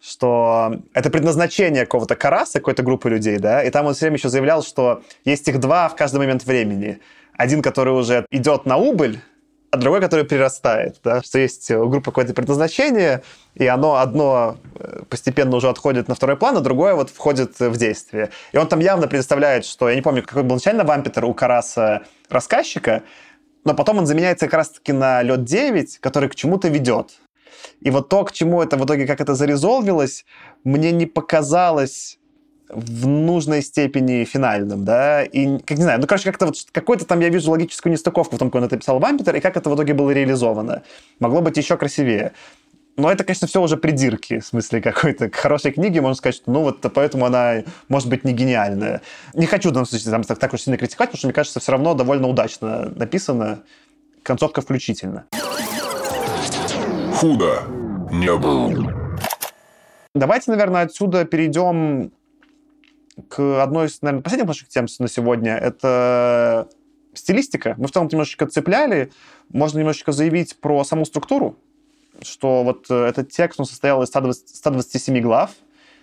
что это предназначение какого-то караса, какой-то группы людей, да, и там он все время еще заявлял, что есть их два в каждый момент времени. Один, который уже идет на убыль, а другой, который прирастает, да, что есть у группы какое-то предназначение, и оно одно э, постепенно уже отходит на второй план, а другое вот входит в действие. И он там явно представляет, что, я не помню, какой был начально вампитер у Караса рассказчика, но потом он заменяется как раз-таки на лед 9, который к чему-то ведет. И вот то, к чему это в итоге, как это зарезолвилось, мне не показалось в нужной степени финальным, да, и, как не знаю, ну, короче, как-то вот какой-то там я вижу логическую нестыковку в том, как он это писал Вампитер, и как это в итоге было реализовано. Могло быть еще красивее. Но это, конечно, все уже придирки, в смысле какой-то к хорошей книге, можно сказать, что ну вот поэтому она может быть не гениальная. Не хочу в данном случае там, так, так уж сильно критиковать, потому что, мне кажется, все равно довольно удачно написано, концовка включительно. Худо не был. Давайте, наверное, отсюда перейдем к одной из, наверное, последних наших тем на сегодня. Это стилистика. Мы в целом немножечко цепляли. Можно немножечко заявить про саму структуру, что вот э, этот текст, он состоял из 120, 127 глав.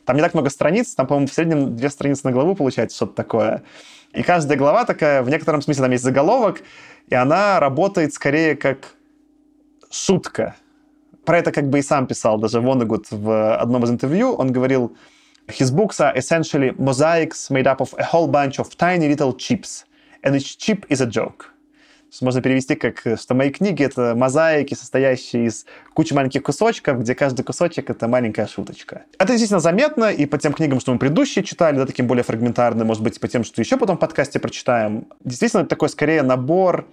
Там не так много страниц, там, по-моему, в среднем две страницы на главу получается, что-то такое. И каждая глава такая, в некотором смысле там есть заголовок, и она работает скорее как шутка. Про это как бы и сам писал даже Вонегуд в одном из интервью. Он говорил, His books are essentially mosaics made up of a whole bunch of tiny little chips, and each chip is a joke. Можно перевести как, что мои книги — это мозаики, состоящие из кучи маленьких кусочков, где каждый кусочек — это маленькая шуточка. Это действительно заметно, и по тем книгам, что мы предыдущие читали, да, таким более фрагментарным, может быть, по тем, что еще потом в подкасте прочитаем, действительно, это такой скорее набор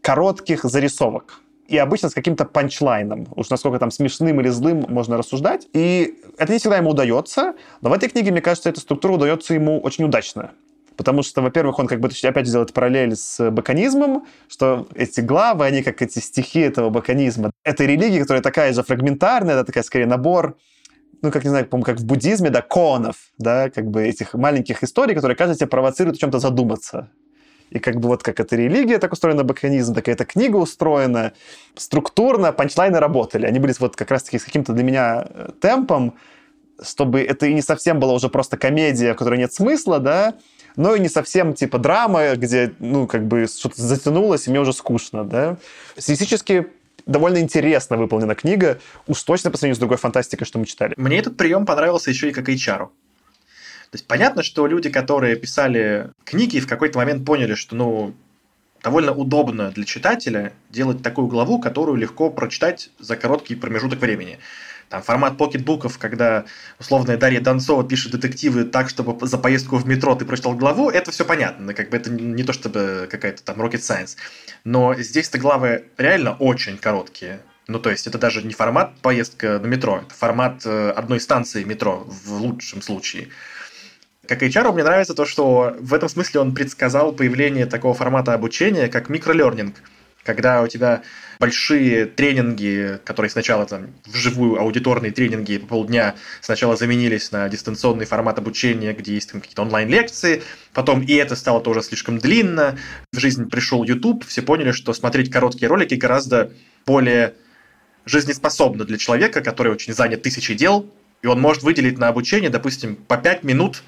коротких зарисовок и обычно с каким-то панчлайном. Уж насколько там смешным или злым можно рассуждать. И это не всегда ему удается, но в этой книге, мне кажется, эта структура удается ему очень удачно. Потому что, во-первых, он как бы опять делает параллель с баконизмом, что эти главы, они как эти стихи этого баконизма. Это религия, которая такая же фрагментарная, это такая скорее набор ну, как, не знаю, по как в буддизме, да, конов, да, как бы этих маленьких историй, которые, кажется, тебя провоцируют о чем-то задуматься. И как бы вот как эта религия так устроена, баконизм, так и эта книга устроена. Структурно панчлайны работали. Они были вот как раз-таки с каким-то для меня э, темпом, чтобы это и не совсем была уже просто комедия, в которой нет смысла, да, но и не совсем типа драма, где, ну, как бы что-то затянулось, и мне уже скучно, да. Стилистически довольно интересно выполнена книга, уж точно по сравнению с другой фантастикой, что мы читали. Мне этот прием понравился еще и как HR. То есть понятно, что люди, которые писали книги, в какой-то момент поняли, что ну, довольно удобно для читателя делать такую главу, которую легко прочитать за короткий промежуток времени. Там формат покетбуков, когда условная Дарья Донцова пишет детективы так, чтобы за поездку в метро ты прочитал главу, это все понятно. Как бы это не то чтобы какая-то там rocket science. Но здесь-то главы реально очень короткие. Ну, то есть это даже не формат поездка на метро, это формат э, одной станции метро в лучшем случае. Как HR мне нравится то, что в этом смысле он предсказал появление такого формата обучения, как микролернинг, когда у тебя большие тренинги, которые сначала там вживую аудиторные тренинги по полдня сначала заменились на дистанционный формат обучения, где есть там какие-то онлайн-лекции, потом и это стало тоже слишком длинно, в жизнь пришел YouTube, все поняли, что смотреть короткие ролики гораздо более жизнеспособно для человека, который очень занят тысячей дел, и он может выделить на обучение, допустим, по 5 минут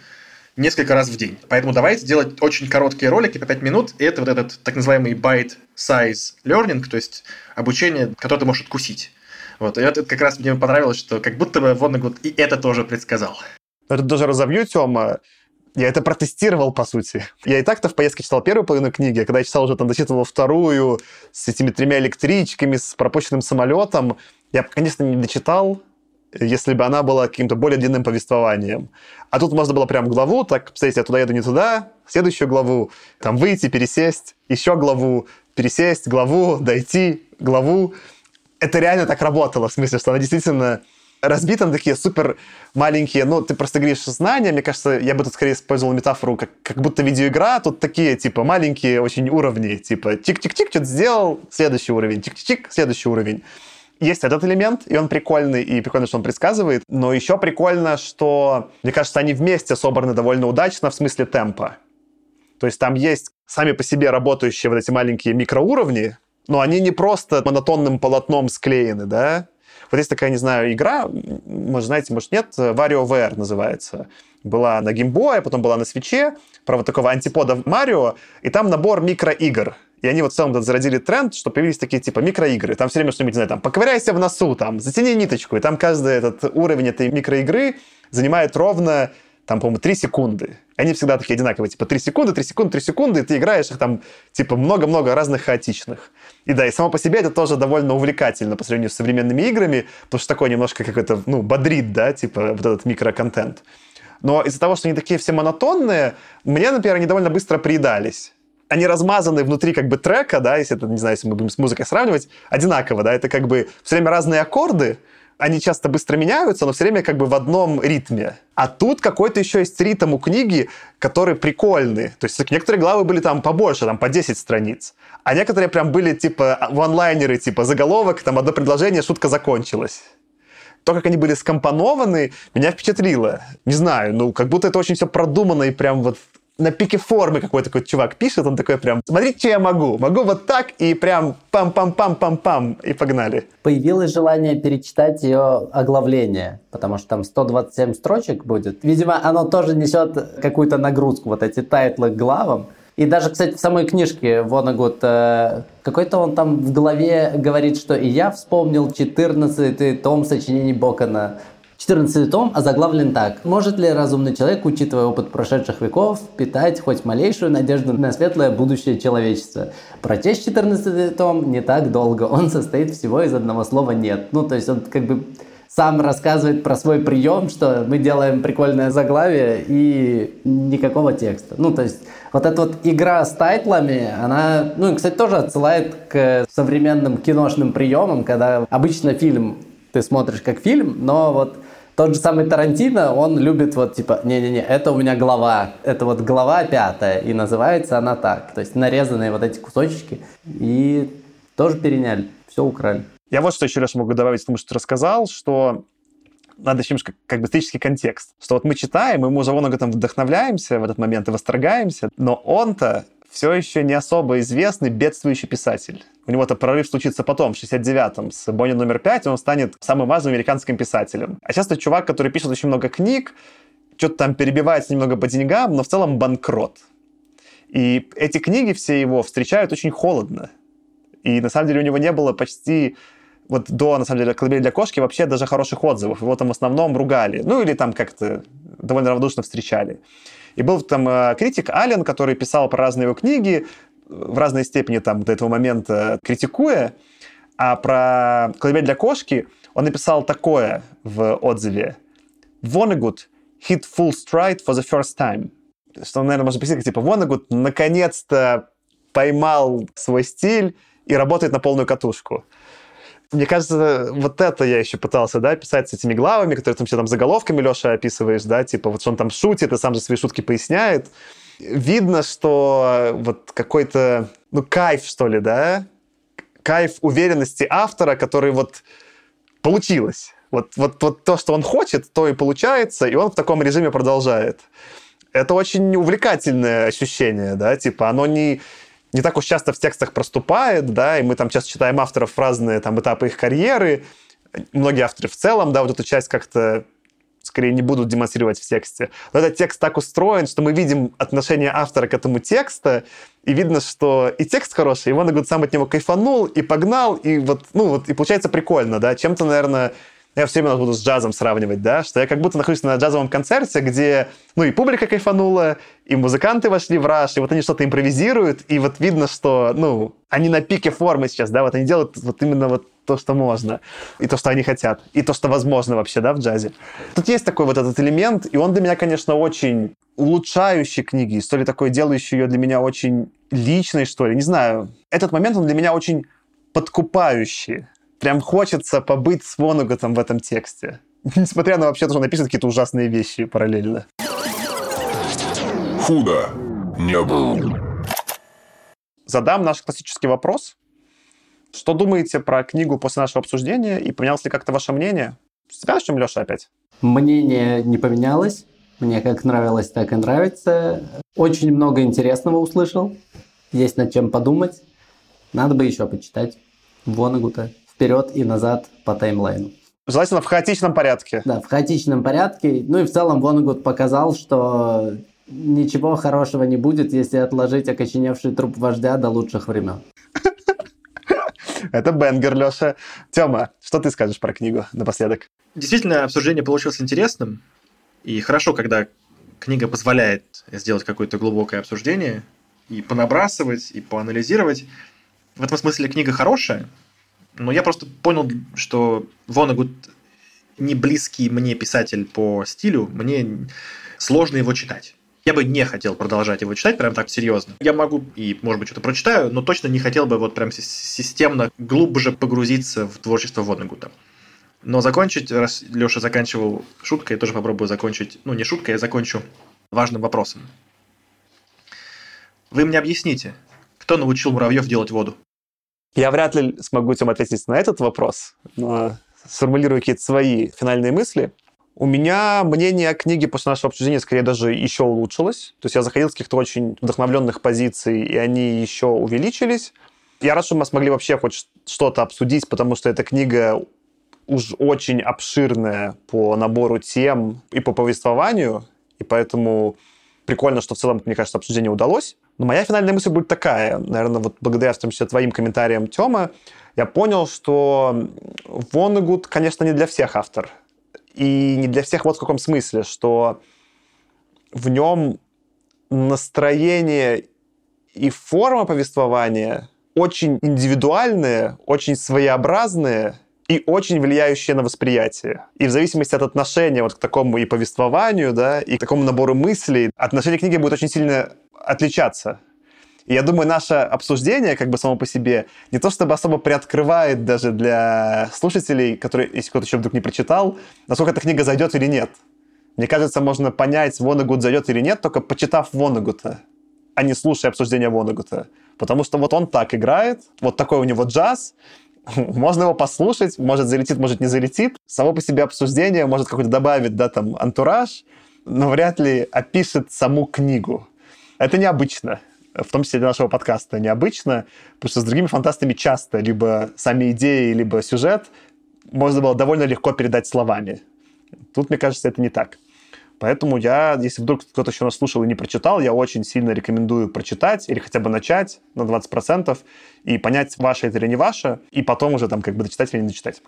несколько раз в день. Поэтому давайте сделать очень короткие ролики по 5 минут, и это вот этот так называемый bite size learning, то есть обучение, которое ты можешь откусить. Вот, и это как раз мне понравилось, что как будто бы Воннегуд и это тоже предсказал. Это даже разовью, Тёма. Я это протестировал, по сути. Я и так-то в поездке читал первую половину книги, а когда я читал уже там дочитывал вторую с этими тремя электричками, с пропущенным самолетом, я, конечно, не дочитал, если бы она была каким-то более длинным повествованием. А тут можно было прям главу, так, представьте, я туда еду, не туда, следующую главу, там выйти, пересесть, еще главу, пересесть, главу, дойти, главу. Это реально так работало, в смысле, что она действительно разбиты на такие супер маленькие, ну, ты просто говоришь знания, мне кажется, я бы тут скорее использовал метафору, как, как будто видеоигра, тут такие, типа, маленькие очень уровни, типа, тик-тик-тик, что-то сделал, следующий уровень, тик-тик-тик, следующий уровень. Есть этот элемент, и он прикольный, и прикольно, что он предсказывает, но еще прикольно, что, мне кажется, они вместе собраны довольно удачно в смысле темпа. То есть там есть сами по себе работающие вот эти маленькие микроуровни, но они не просто монотонным полотном склеены, да, вот есть такая, не знаю, игра, может, знаете, может, нет, WarioWare называется. Была на геймбое, потом была на свече, про вот такого антипода Марио, и там набор микроигр. И они вот в целом зародили тренд, что появились такие типа микроигры. Там все время что-нибудь, не знаю, там, поковыряйся в носу, там, затяни ниточку. И там каждый этот уровень этой микроигры занимает ровно там, по-моему, 3 секунды. Они всегда такие одинаковые, типа 3 секунды, 3 секунды, 3 секунды, и ты играешь их там, типа, много-много разных хаотичных. И да, и само по себе это тоже довольно увлекательно по сравнению с современными играми, потому что такое немножко какой-то, ну, бодрит, да, типа, вот этот микроконтент. Но из-за того, что они такие все монотонные, мне, например, они довольно быстро приедались они размазаны внутри как бы трека, да, если это, не знаю, если мы будем с музыкой сравнивать, одинаково, да, это как бы все время разные аккорды, они часто быстро меняются, но все время как бы в одном ритме. А тут какой-то еще есть ритм у книги, который прикольный. То есть некоторые главы были там побольше, там по 10 страниц. А некоторые прям были типа ванлайнеры, типа заголовок, там одно предложение, шутка закончилась. То, как они были скомпонованы, меня впечатлило. Не знаю, ну, как будто это очень все продумано и прям вот на пике формы какой-то такой чувак пишет, он такой прям, смотрите, что я могу. Могу вот так и прям пам-пам-пам-пам-пам, и погнали. Появилось желание перечитать ее оглавление, потому что там 127 строчек будет. Видимо, оно тоже несет какую-то нагрузку, вот эти title ы к главам. И даже, кстати, в самой книжке Воннегут, э, какой-то он там в голове говорит, что и я вспомнил 14 том сочинений Бокона 14 том озаглавлен так. Может ли разумный человек, учитывая опыт прошедших веков, питать хоть малейшую надежду на светлое будущее человечества? Прочесть 14 том не так долго. Он состоит всего из одного слова «нет». Ну, то есть он как бы сам рассказывает про свой прием, что мы делаем прикольное заглавие и никакого текста. Ну, то есть вот эта вот игра с тайтлами, она, ну, и, кстати, тоже отсылает к современным киношным приемам, когда обычно фильм ты смотришь как фильм, но вот тот же самый Тарантино, он любит вот типа, не-не-не, это у меня глава, это вот глава пятая, и называется она так. То есть нарезанные вот эти кусочки, и тоже переняли, все украли. Я вот что еще, Леша, могу добавить к тому, что ты рассказал, что надо еще немножко как бы исторический контекст. Что вот мы читаем, и мы уже вон там вдохновляемся в этот момент и восторгаемся, но он-то все еще не особо известный бедствующий писатель. У него-то прорыв случится потом, в 69-м, с Бонни номер 5, он станет самым важным американским писателем. А сейчас это чувак, который пишет очень много книг, что-то там перебивается немного по деньгам, но в целом банкрот. И эти книги все его встречают очень холодно. И на самом деле у него не было почти вот до, на самом деле, «Колыбель для кошки» вообще даже хороших отзывов. Его там в основном ругали. Ну, или там как-то довольно равнодушно встречали. И был там э, критик Ален, который писал про разные его книги, в разной степени там до этого момента критикуя, а про «Колыбель для кошки» он написал такое в отзыве. Vonnegut hit full stride for the first time. Что, наверное, можно писать, типа, Vonnegut наконец-то поймал свой стиль и работает на полную катушку. Мне кажется, вот это я еще пытался, да, писать с этими главами, которые там все там заголовками, Леша, описываешь, да, типа вот что он там шутит и сам же свои шутки поясняет. Видно, что вот какой-то, ну, кайф, что ли, да, кайф уверенности автора, который вот получилось. Вот, вот, вот то, что он хочет, то и получается, и он в таком режиме продолжает. Это очень увлекательное ощущение, да, типа оно не, не так уж часто в текстах проступает, да, и мы там часто читаем авторов разные там этапы их карьеры, многие авторы в целом, да, вот эту часть как-то скорее не будут демонстрировать в тексте. Но этот текст так устроен, что мы видим отношение автора к этому тексту, и видно, что и текст хороший, и Воннегуд сам от него кайфанул, и погнал, и вот, ну вот, и получается прикольно, да, чем-то, наверное, я все время буду с джазом сравнивать, да, что я как будто нахожусь на джазовом концерте, где, ну, и публика кайфанула, и музыканты вошли в раш, и вот они что-то импровизируют, и вот видно, что, ну, они на пике формы сейчас, да, вот они делают вот именно вот то, что можно, и то, что они хотят, и то, что возможно вообще, да, в джазе. Тут есть такой вот этот элемент, и он для меня, конечно, очень улучшающий книги, что ли, такой делающий ее для меня очень личной, что ли, не знаю. Этот момент, он для меня очень подкупающий прям хочется побыть с Вонугатом в этом тексте. Несмотря на вообще, что он напишет какие-то ужасные вещи параллельно. Худо не был. Задам наш классический вопрос. Что думаете про книгу после нашего обсуждения и поменялось ли как-то ваше мнение? С тебя начнем, Леша, опять? Мнение не поменялось. Мне как нравилось, так и нравится. Очень много интересного услышал. Есть над чем подумать. Надо бы еще почитать Вонагута вперед и назад по таймлайну. Желательно в хаотичном порядке. Да, в хаотичном порядке. Ну и в целом Вонагуд показал, что ничего хорошего не будет, если отложить окоченевший труп вождя до лучших времен. Это Бенгер, Леша. Тёма, что ты скажешь про книгу напоследок? Действительно, обсуждение получилось интересным. И хорошо, когда книга позволяет сделать какое-то глубокое обсуждение и понабрасывать, и поанализировать. В этом смысле книга хорошая, но я просто понял, что Вонагуд не близкий мне писатель по стилю, мне сложно его читать. Я бы не хотел продолжать его читать прям так серьезно. Я могу и, может быть, что-то прочитаю, но точно не хотел бы вот прям системно глубже погрузиться в творчество Воннегута. Но закончить, раз Леша заканчивал шуткой, я тоже попробую закончить, ну не шуткой, я закончу важным вопросом. Вы мне объясните, кто научил муравьев делать воду? Я вряд ли смогу тебе ответить на этот вопрос, но сформулирую какие-то свои финальные мысли. У меня мнение о книге после нашего обсуждения скорее даже еще улучшилось. То есть я заходил с каких-то очень вдохновленных позиций, и они еще увеличились. Я рад, что мы смогли вообще хоть что-то обсудить, потому что эта книга уж очень обширная по набору тем и по повествованию, и поэтому прикольно, что в целом, мне кажется, обсуждение удалось. Но моя финальная мысль будет такая. Наверное, вот благодаря в том числе твоим комментариям, Тёма, я понял, что Воннегуд, конечно, не для всех автор. И не для всех вот в каком смысле, что в нем настроение и форма повествования очень индивидуальные, очень своеобразные и очень влияющие на восприятие. И в зависимости от отношения вот к такому и повествованию, да, и к такому набору мыслей, отношение к книге будет очень сильно отличаться. И я думаю, наше обсуждение, как бы само по себе, не то чтобы особо приоткрывает даже для слушателей, которые, если кто-то еще вдруг не прочитал, насколько эта книга зайдет или нет. Мне кажется, можно понять, Вонагут зайдет или нет, только почитав Вонагута, а не слушая обсуждение Вонагута. Потому что вот он так играет, вот такой у него джаз, можно его послушать, может залетит, может не залетит. Само по себе обсуждение может какой-то добавить, да, там, антураж, но вряд ли опишет саму книгу. Это необычно. В том числе для нашего подкаста необычно, потому что с другими фантастами часто либо сами идеи, либо сюжет можно было довольно легко передать словами. Тут, мне кажется, это не так. Поэтому я, если вдруг кто-то еще нас слушал и не прочитал, я очень сильно рекомендую прочитать или хотя бы начать на 20% и понять, ваше это или не ваше, и потом уже там как бы дочитать или не дочитать.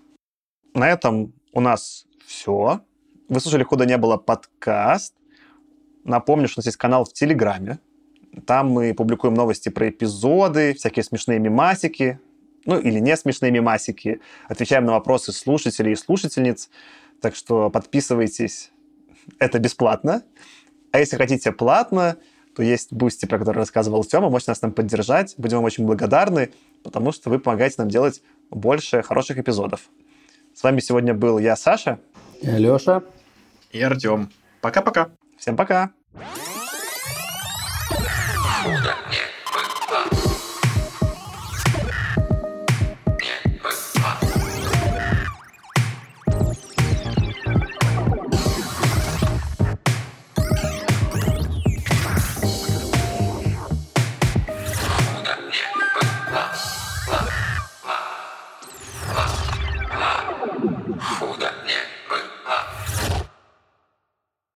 На этом у нас все. Вы слушали «Худо не было» подкаст. Напомню, что у нас есть канал в Телеграме. Там мы публикуем новости про эпизоды, всякие смешные мемасики, ну или не смешные мемасики. Отвечаем на вопросы слушателей и слушательниц. Так что подписывайтесь. Это бесплатно. А если хотите платно, то есть Boosty, про который рассказывал Тёма, можете нас там поддержать. Будем вам очень благодарны, потому что вы помогаете нам делать больше хороших эпизодов. С вами сегодня был я, Саша. И Лёша. И Артём. Пока-пока. Всем пока. Не